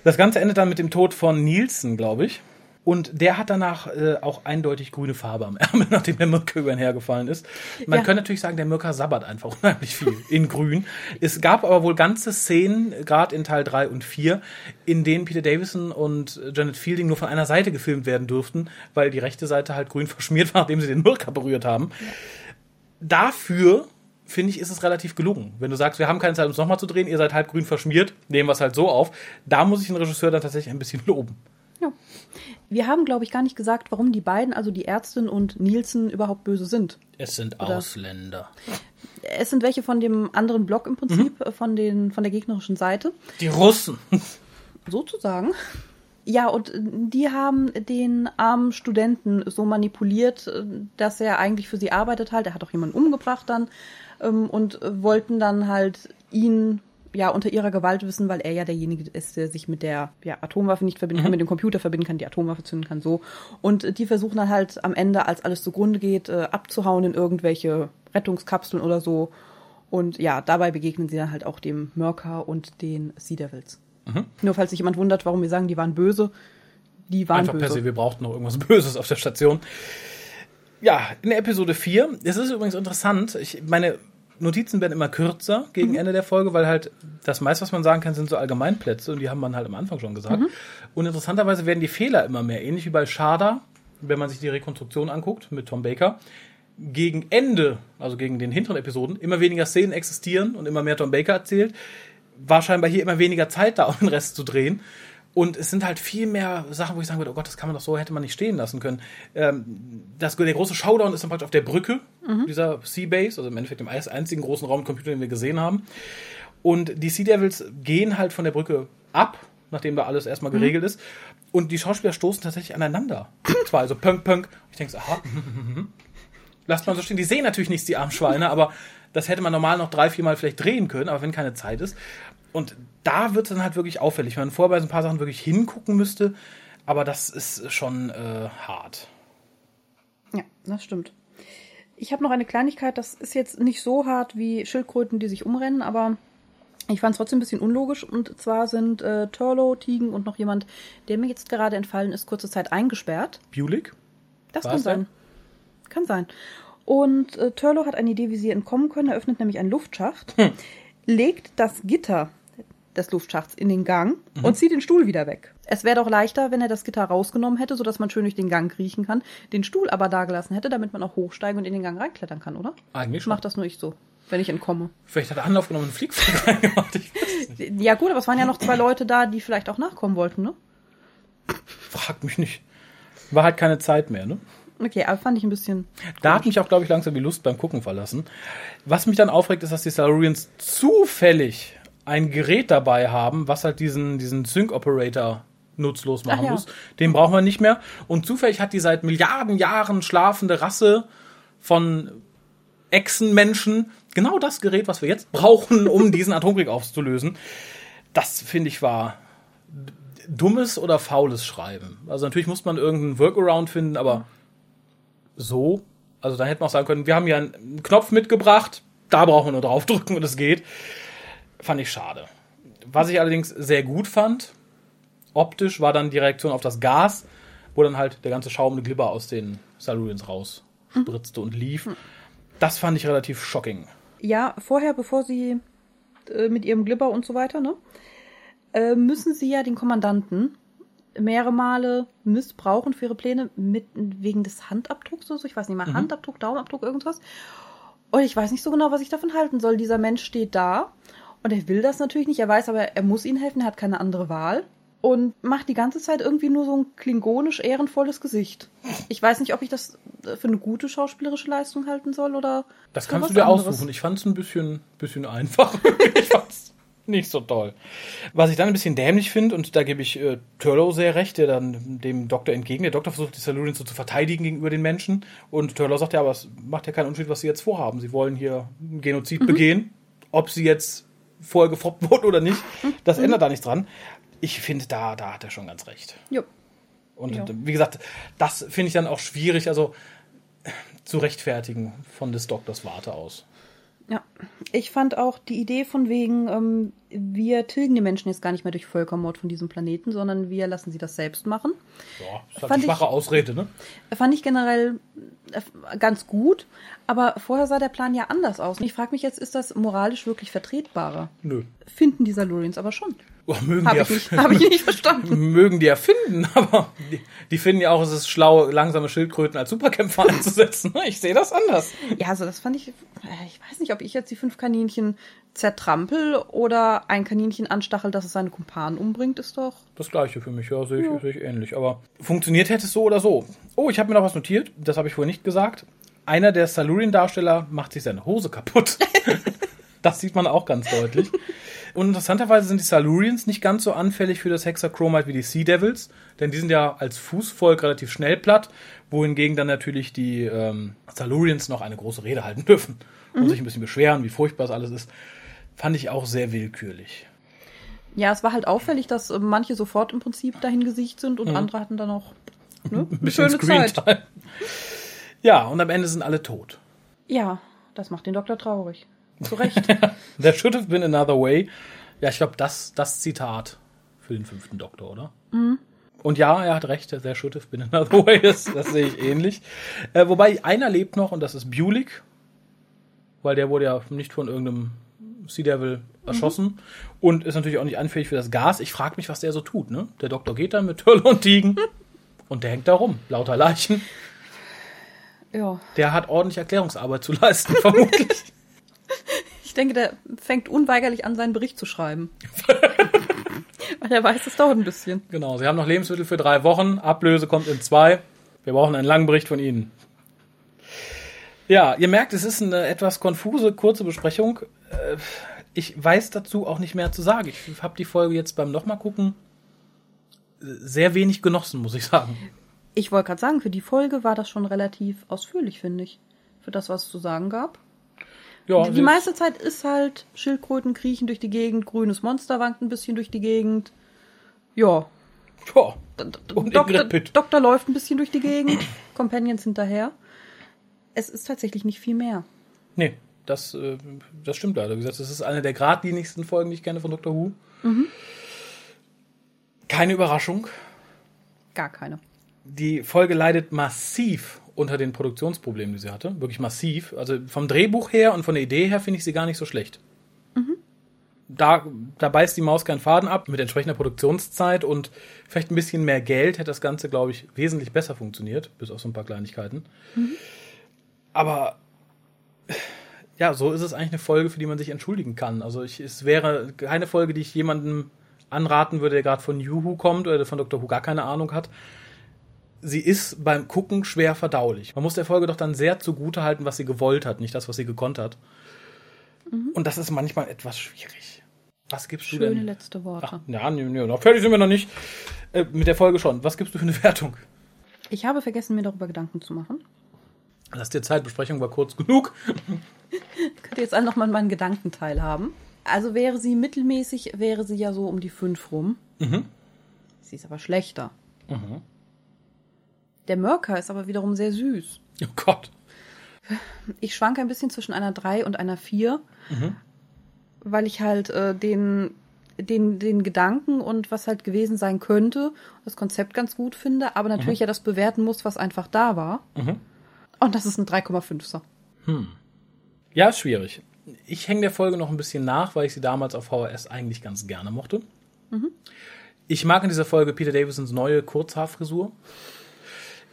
Das Ganze endet dann mit dem Tod von Nielsen, glaube ich. Und der hat danach äh, auch eindeutig grüne Farbe am Ärmel, [laughs] nachdem der Mirka über ihn hergefallen ist. Man Ja. könnte natürlich sagen, der Mirka sabbert einfach [laughs] unheimlich viel in grün. Es gab aber wohl ganze Szenen, gerade in Teil 3 und 4, in denen Peter Davison und Janet Fielding nur von einer Seite gefilmt werden durften, weil die rechte Seite halt grün [laughs] verschmiert war, nachdem sie den Mirka berührt haben. Dafür finde ich, ist es relativ gelungen. Wenn du sagst, wir haben keine Zeit, es nochmal zu drehen, ihr seid halb grün verschmiert, nehmen wir es halt so auf. Da muss ich den Regisseur dann tatsächlich ein bisschen loben. Ja. Wir haben, glaube ich, gar nicht gesagt, warum die beiden, also die Ärztin und Nielsen, überhaupt böse sind. Es sind Oder- Ausländer. Es sind welche von dem anderen Block im Prinzip, äh, von, den, von der gegnerischen Seite, Die Russen. [laughs] sozusagen. Ja, und die haben den armen Studenten so manipuliert, dass er eigentlich für sie arbeitet halt. Er hat auch jemanden umgebracht dann ähm, und wollten dann halt ihn ja unter ihrer Gewalt wissen, weil er ja derjenige ist, der sich mit der ja, Atomwaffe nicht verbinden kann, mit dem Computer verbinden kann, die Atomwaffe zünden kann, so. Und die versuchen dann halt am Ende, als alles zugrunde geht, äh, abzuhauen in irgendwelche Rettungskapseln oder so. Und ja, dabei begegnen sie dann halt auch dem Mörker und den Sea Devils. Nur falls sich jemand wundert, warum wir sagen, die waren böse. Die waren Einfach böse. per se, wir brauchten noch irgendwas [laughs] Böses auf der Station. Ja, in der Episode 4, es ist übrigens interessant, ich, meine Notizen werden immer kürzer gegen Ende der Folge, weil halt das meiste, was man sagen kann, sind so Allgemeinplätze und die haben man halt am Anfang schon gesagt. Und interessanterweise werden die Fehler immer mehr, ähnlich wie bei Sharda, wenn man sich die Rekonstruktion anguckt mit Tom Baker. Gegen Ende, also gegen den hinteren Episoden, immer weniger Szenen existieren und immer mehr Tom Baker erzählt. War scheinbar hier immer weniger Zeit da, [laughs] um den Rest zu drehen. Und es sind halt viel mehr Sachen, wo ich sagen würde, oh Gott, das kann man doch so, hätte man nicht stehen lassen können. Ähm, das, der große Showdown ist dann praktisch auf der Brücke dieser Seabase, also im Endeffekt dem einzigen großen Raumcomputer, den wir gesehen haben. Und die Sea Devils gehen halt von der Brücke ab, nachdem da alles erstmal geregelt ist. Und die Schauspieler stoßen tatsächlich aneinander. Zwar also punk, punk. Ich denke so, aha, lasst mal so stehen. Die sehen natürlich nichts, die armen Schweine, aber das hätte man normal noch drei, vier Mal vielleicht drehen können, aber wenn keine Zeit ist. Und da wird es dann halt wirklich auffällig, wenn man vorher bei so ein paar Sachen wirklich hingucken müsste. Aber das ist schon äh, hart. Ja, das stimmt. Ich habe noch eine Kleinigkeit, das ist jetzt nicht so hart wie Schildkröten, die sich umrennen, aber ich fand es trotzdem ein bisschen unlogisch. Und zwar sind äh, Turlo, Tigen und noch jemand, der mir jetzt gerade entfallen ist, kurze Zeit eingesperrt. Bulik? Das War kann sein. Kann sein. Und äh, Turlo hat eine Idee, wie sie entkommen können. Er öffnet nämlich einen Luftschacht, legt das Gitter des Luftschachts in den Gang und zieht den Stuhl wieder weg. Es wäre doch leichter, wenn er das Gitter rausgenommen hätte, sodass man schön durch den Gang kriechen kann, den Stuhl aber da gelassen hätte, damit man auch hochsteigen und in den Gang reinklettern kann, oder? Eigentlich schon. Macht das nur ich so, wenn ich entkomme. Vielleicht hat er Anlauf genommen und einen Fliegflug [laughs] reingemacht. Ja gut, aber es waren ja noch zwei Leute da, die vielleicht auch nachkommen wollten, ne? Fragt mich nicht. War halt keine Zeit mehr, ne? Okay, aber fand ich ein bisschen. Da hat mich auch, glaube ich, langsam die Lust beim Gucken verlassen. Was mich dann aufregt, ist, dass die Silurians zufällig ein Gerät dabei haben, was halt diesen, diesen Sync-Operator nutzlos machen Ach ja. muss. Den brauchen wir nicht mehr. Und zufällig hat die seit Milliarden Jahren schlafende Rasse von Echsenmenschen genau das Gerät, was wir jetzt brauchen, um [laughs] diesen Atomkrieg aufzulösen. Das, finde ich, war dummes oder faules Schreiben. Also natürlich muss man irgendeinen Workaround finden, aber so, also da hätte man auch sagen können, wir haben ja einen Knopf mitgebracht, da brauchen wir nur draufdrücken und es geht. Fand ich schade. Was ich allerdings sehr gut fand, optisch, war dann die Reaktion auf das Gas, wo dann halt der ganze schaumende Glibber aus den Silurians raus spritzte und lief. Das fand ich relativ shocking. Ja, vorher, bevor sie äh, mit ihrem Glibber und so weiter, ne, äh, müssen sie ja den Kommandanten mehrere Male missbrauchen für ihre Pläne mit wegen des Handabdrucks oder so. Ich weiß nicht mal, Handabdruck, Daumenabdruck, irgendwas. Und ich weiß nicht so genau, was ich davon halten soll. Dieser Mensch steht da und er will das natürlich nicht. Er weiß aber, er muss ihnen helfen, er hat keine andere Wahl. Und macht die ganze Zeit irgendwie nur so ein klingonisch ehrenvolles Gesicht. Ich weiß nicht, ob ich das für eine gute schauspielerische Leistung halten soll oder. Das kannst du dir anderes. aussuchen. Ich fand es ein bisschen, bisschen einfach. [laughs] ich fand's nicht so toll. Was ich dann ein bisschen dämlich finde, und da gebe ich äh, Turlow sehr recht, der dann dem Doktor entgegen. Der Doktor versucht, die Silurians so zu verteidigen gegenüber den Menschen. Und Turlow sagt ja, aber es macht ja keinen Unterschied, was sie jetzt vorhaben. Sie wollen hier einen Genozid begehen. Ob sie jetzt vorher gefoppt [laughs] wurden oder nicht, das ändert da nichts dran. Ich finde, da, da hat er schon ganz recht. Jo. Und Ja. wie gesagt, das finde ich dann auch schwierig, also zu rechtfertigen von des Doktors Warte aus. Ja, ich fand auch die Idee von wegen, ähm, wir tilgen die Menschen jetzt gar nicht mehr durch Völkermord von diesem Planeten, sondern wir lassen sie das selbst machen. Ja, das ist halt Fand eine ich- schwache Ausrede, ne? Fand ich generell äh, ganz gut, aber vorher sah der Plan ja anders aus. Und ich frage mich jetzt, ist das moralisch wirklich vertretbarer? Nö. Finden die Salurians aber schon. Oh, mögen, Habe die ich, ja, nicht- hab ich nicht verstanden. [laughs] mögen die ja finden, [laughs] aber die, die finden ja auch, es ist schlau, langsame Schildkröten als Superkämpfer [laughs] einzusetzen. Ich sehe das anders. Ja, also das fand ich, äh, ich weiß nicht, ob ich jetzt die fünf Kaninchen zertrampel oder ein Kaninchen anstachel, dass es seine Kumpanen umbringt, ist doch. Das gleiche für mich, ja, sehe ich, sehe ich ähnlich. Aber funktioniert hätte es so oder so. Oh, ich habe mir noch was notiert, das habe ich vorher nicht gesagt. Einer der Salurian-Darsteller macht sich seine Hose kaputt. Das sieht man auch ganz deutlich. Und interessanterweise sind die Silurians nicht ganz so anfällig für das Hexachromite wie die Sea Devils, denn die sind ja als Fußvolk relativ schnell platt, wohingegen dann natürlich die ähm, Silurians noch eine große Rede halten dürfen und mhm. sich ein bisschen beschweren, wie furchtbar es alles ist. Fand ich auch sehr willkürlich. Ja, es war halt auffällig, dass äh, manche sofort im Prinzip dahin gesiegt sind und mhm. andere hatten dann auch ne, [laughs] eine schöne Zeit. Ja, und am Ende sind alle tot. Ja, das macht den Doktor traurig. Zu Recht. [laughs] There should have been another way. Ja, ich glaube, das, das Zitat für den fünften Doktor, oder? Mhm. Und ja, er hat recht, there should have been another [laughs] way. Das, das sehe ich ähnlich. Äh, wobei einer lebt noch und das ist Bulik. Weil der wurde ja nicht von irgendeinem Sea Devil erschossen mhm. und ist natürlich auch nicht anfällig für das Gas. Ich frage mich, was der so tut. Ne? Der Doktor geht dann mit Tölle und Tigen [laughs] und der hängt da rum, lauter Leichen. Ja. Der hat ordentlich Erklärungsarbeit zu leisten, vermutlich. Ich denke, der fängt unweigerlich an, seinen Bericht zu schreiben. [laughs] Weil er weiß, es dauert ein bisschen. Genau, Sie haben noch Lebensmittel für drei Wochen, Ablöse kommt in zwei. Wir brauchen einen langen Bericht von Ihnen. Ja, ihr merkt, es ist eine etwas konfuse, kurze Besprechung. Äh, ich weiß dazu auch nicht mehr zu sagen. Ich habe die Folge jetzt beim nochmal gucken sehr wenig genossen, muss ich sagen. Ich wollte gerade sagen, für die Folge war das schon relativ ausführlich, finde ich. Für das, was es zu sagen gab. Ja, die, die meiste Zeit ist halt Schildkröten kriechen durch die Gegend, grünes Monster wankt ein bisschen durch die Gegend. Ja. Ja. Und Doktor, Doktor läuft ein bisschen durch die Gegend, [clears throat] Companions hinterher. Es ist tatsächlich nicht viel mehr. Nee, das, äh, das stimmt leider. Wie gesagt, das ist eine der geradlinigsten Folgen, die ich kenne von Doctor Who. Mhm. Keine Überraschung. Gar keine. Die Folge leidet massiv unter den Produktionsproblemen, die sie hatte. Wirklich massiv. Also vom Drehbuch her und von der Idee her finde ich sie gar nicht so schlecht. Mhm. Da, da beißt die Maus keinen Faden ab. Mit entsprechender Produktionszeit und vielleicht ein bisschen mehr Geld hätte das Ganze, glaube ich, wesentlich besser funktioniert. Bis auf so ein paar Kleinigkeiten. Mhm. Aber ja, so ist es eigentlich eine Folge, für die man sich entschuldigen kann. Also ich, es wäre keine Folge, die ich jemandem anraten würde, der gerade von Juhu kommt oder von Dr. Who gar keine Ahnung hat. Sie ist beim Gucken schwer verdaulich. Man muss der Folge doch dann sehr zugute halten, was sie gewollt hat, nicht das, was sie gekonnt hat. Mhm. Und das ist manchmal etwas schwierig. Was gibst Schöne du denn? Schöne letzte Worte. Ach, ja, nee, nee, noch fertig sind wir noch nicht. Äh, mit der Folge schon. Was gibst du für eine [laughs] Wertung? Ich habe vergessen, mir darüber Gedanken zu machen. Lass dir Zeit, Besprechung war kurz genug. [laughs] Könnt ihr jetzt alle nochmal meinen Gedankenteil haben? Also wäre sie mittelmäßig, wäre sie ja so um die 5 rum. Mhm. Sie ist aber schlechter. Mhm. Der Mörker ist aber wiederum sehr süß. Oh Gott. Ich schwanke ein bisschen zwischen einer 3 und einer 4, mhm. weil ich halt äh, den, den, den Gedanken und was halt gewesen sein könnte, das Konzept ganz gut finde, aber natürlich mhm. ja das bewerten muss, was einfach da war. Mhm. Und das ist ein 3,5er. Hm. Ja, schwierig ich hänge der Folge noch ein bisschen nach, weil ich sie damals auf VHS eigentlich ganz gerne mochte. Mhm. Ich mag in dieser Folge Peter Davisons neue Kurzhaarfrisur.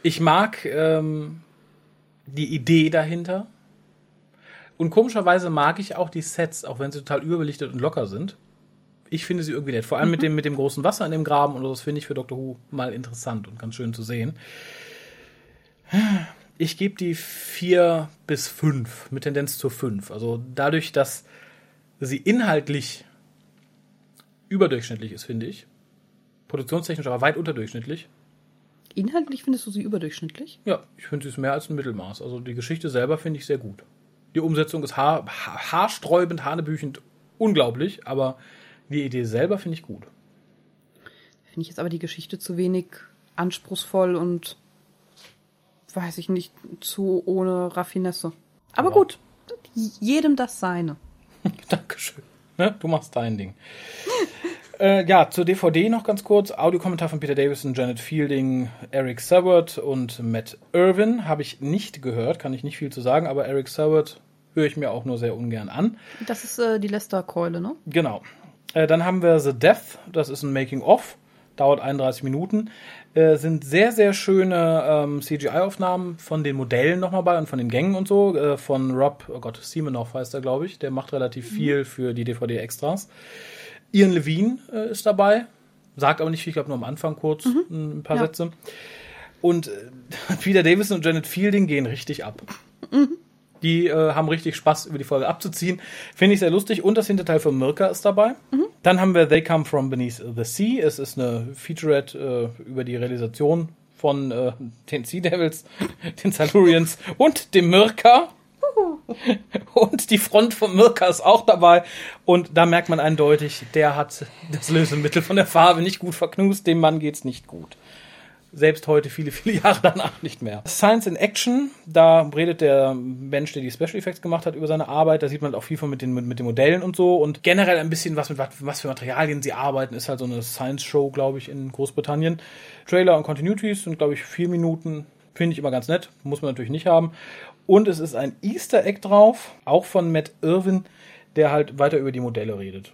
Ich mag ähm, die Idee dahinter. Und komischerweise mag ich auch die Sets, auch wenn sie total überbelichtet und locker sind. Ich finde sie irgendwie nett. Vor allem mhm. mit, dem, mit dem großen Wasser in dem Graben und das finde ich für Doctor Who mal interessant und ganz schön zu sehen. Ich gebe die vier bis fünf mit Tendenz zur fünf. Also dadurch, dass sie inhaltlich überdurchschnittlich ist, finde ich. Produktionstechnisch aber weit unterdurchschnittlich. Inhaltlich findest du sie überdurchschnittlich? Ja, ich finde sie ist mehr als ein Mittelmaß. Also die Geschichte selber finde ich sehr gut. Die Umsetzung ist haar, haarsträubend, hanebüchend, unglaublich, aber die Idee selber finde ich gut. Finde ich jetzt aber die Geschichte zu wenig anspruchsvoll und weiß ich nicht, zu ohne Raffinesse. Aber wow. gut, jedem das seine. [laughs] Dankeschön. Ne? Du machst dein Ding. [laughs] äh, ja, zur DVD noch ganz kurz. Audiokommentar von Peter Davison, Janet Fielding, Eric Saward und Matt Irwin. Habe ich nicht gehört, kann ich nicht viel zu sagen, aber Eric Saward höre ich mir auch nur sehr ungern an. Das ist äh, die Lester-Keule, ne? Genau. Äh, dann haben wir The Death, das ist ein Making-of dauert 31 Minuten. Äh, sind sehr, sehr schöne ähm, CGI-Aufnahmen von den Modellen nochmal bei und von den Gängen und so. Äh, von Rob, oh Gott, Siemenoff heißt er, glaube ich. Der macht relativ mhm. viel für die DVD-Extras. Ian Levine äh, ist dabei. Sagt aber nicht viel, ich glaube nur am Anfang kurz mhm. ein paar ja. Sätze. Und äh, [laughs] Peter Davison und Janet Fielding gehen richtig ab. Mhm. Die äh, haben richtig Spaß, über die Folge abzuziehen. Finde ich sehr lustig. Und das Hinterteil von Mirka ist dabei. Dann haben wir They Come From Beneath the Sea. Es ist eine Featurette äh, über die Realisation von äh, den Sea Devils, [laughs] den Silurians und dem Mirka. [laughs] Und die Front von Mirka ist auch dabei. Und da merkt man eindeutig, der hat das Lösemittel von der Farbe nicht gut verknust. Dem Mann geht's nicht gut. Selbst heute, viele, viele [laughs] Jahre danach nicht mehr. Science in Action, da redet der Mensch, der die Special Effects gemacht hat, über seine Arbeit. Da sieht man auch viel von mit den, mit, den Modellen und so. Und generell ein bisschen was mit was für Materialien sie arbeiten. Ist halt so eine Science-Show, glaube ich, in Großbritannien. Trailer und Continuities sind, glaube ich, vier Minuten. Finde ich immer ganz nett. Muss man natürlich nicht haben. Und es ist ein Easter Egg drauf, auch von Matt Irwin, der halt weiter über die Modelle redet.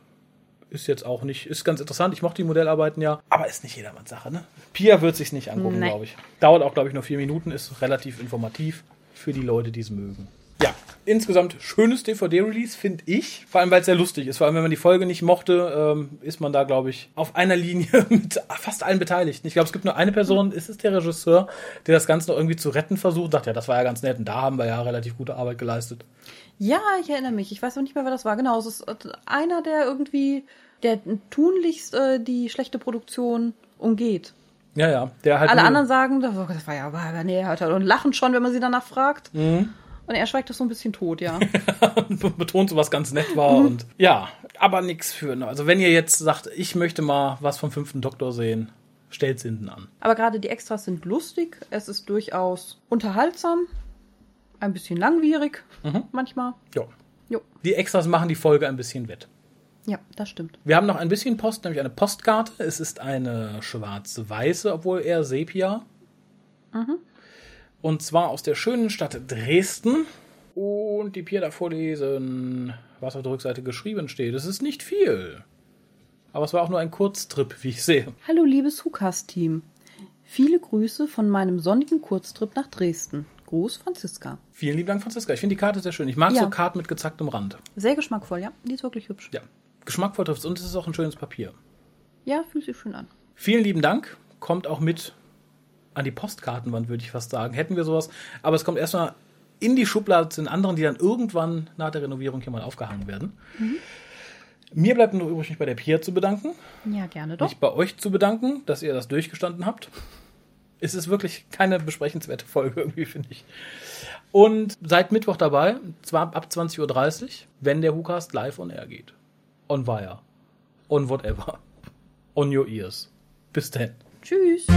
Ist jetzt auch nicht, ist ganz interessant. Ich mochte die Modellarbeiten ja, aber ist nicht jedermanns Sache, ne? Pia wird sich's nicht angucken, glaube ich. Dauert auch, glaube ich, nur vier Minuten, ist relativ informativ für die Leute, die es mögen. Ja, insgesamt schönes DVD-Release, finde ich. Vor allem, weil es sehr lustig ist. Vor allem, wenn man die Folge nicht mochte, ähm, ist man da, glaube ich, auf einer Linie [laughs] mit fast allen Beteiligten. Ich glaube, es gibt nur eine Person, ist es der Regisseur, der das Ganze noch irgendwie zu retten versucht. Dachte, ja, das war ja ganz nett. Und da haben wir ja relativ gute Arbeit geleistet. Ja, ich erinnere mich. Ich weiß auch nicht mehr, wer das war. Genau, es ist äh, einer, der irgendwie, der tunlichst äh, die schlechte Produktion umgeht. Ja, ja. Der halt Alle anderen sagen, das war- ja, aber nee, er und lachen schon, wenn man sie danach fragt. Mhm. Und er schweigt das so ein bisschen tot, ja. [laughs] betont, so was ganz nett war. Und ja, aber nichts für. ne. Also wenn ihr jetzt sagt, ich möchte mal was vom fünften Doktor sehen, stellt's hinten an. Aber gerade die Extras sind lustig. Es ist durchaus unterhaltsam. Ein bisschen langwierig manchmal. Ja. Jo. Die Extras machen die Folge ein bisschen wett. Ja, das stimmt. Wir haben noch ein bisschen Post, nämlich eine Postkarte. Es ist eine schwarz-weiße, obwohl eher Sepia. Und zwar aus der schönen Stadt Dresden. Und die Pier da vorlesen, was auf der Rückseite geschrieben steht. Es ist nicht viel. Aber es war auch nur ein Kurztrip, wie ich sehe. Hallo, liebes Hukas-Team. Viele Grüße von meinem sonnigen Kurztrip nach Dresden. Gruß, Franziska. Vielen lieben Dank, Franziska. Ich finde die Karte sehr schön. Ich mag Ja. so Karten mit gezacktem Rand. Sehr geschmackvoll, ja. Die ist wirklich hübsch. Ja, geschmackvoll trifft und es ist auch ein schönes Papier. Ja, fühlt sich schön an. Vielen lieben Dank. Kommt auch mit an die Postkartenwand, würde ich fast sagen. Hätten wir sowas. Aber es kommt erstmal in die Schublade zu den anderen, die dann irgendwann nach der Renovierung hier mal aufgehangen werden. Mir bleibt nur übrig, mich bei der Pia zu bedanken. Ja, gerne doch. Mich bei euch zu bedanken, dass ihr das durchgestanden habt. Es ist wirklich keine besprechenswerte Folge irgendwie, finde ich. Und seid Mittwoch dabei, zwar ab 20.30 Uhr, wenn der WhoCast live on air geht. On Wire. On whatever. On your ears. Bis dann. Tschüss.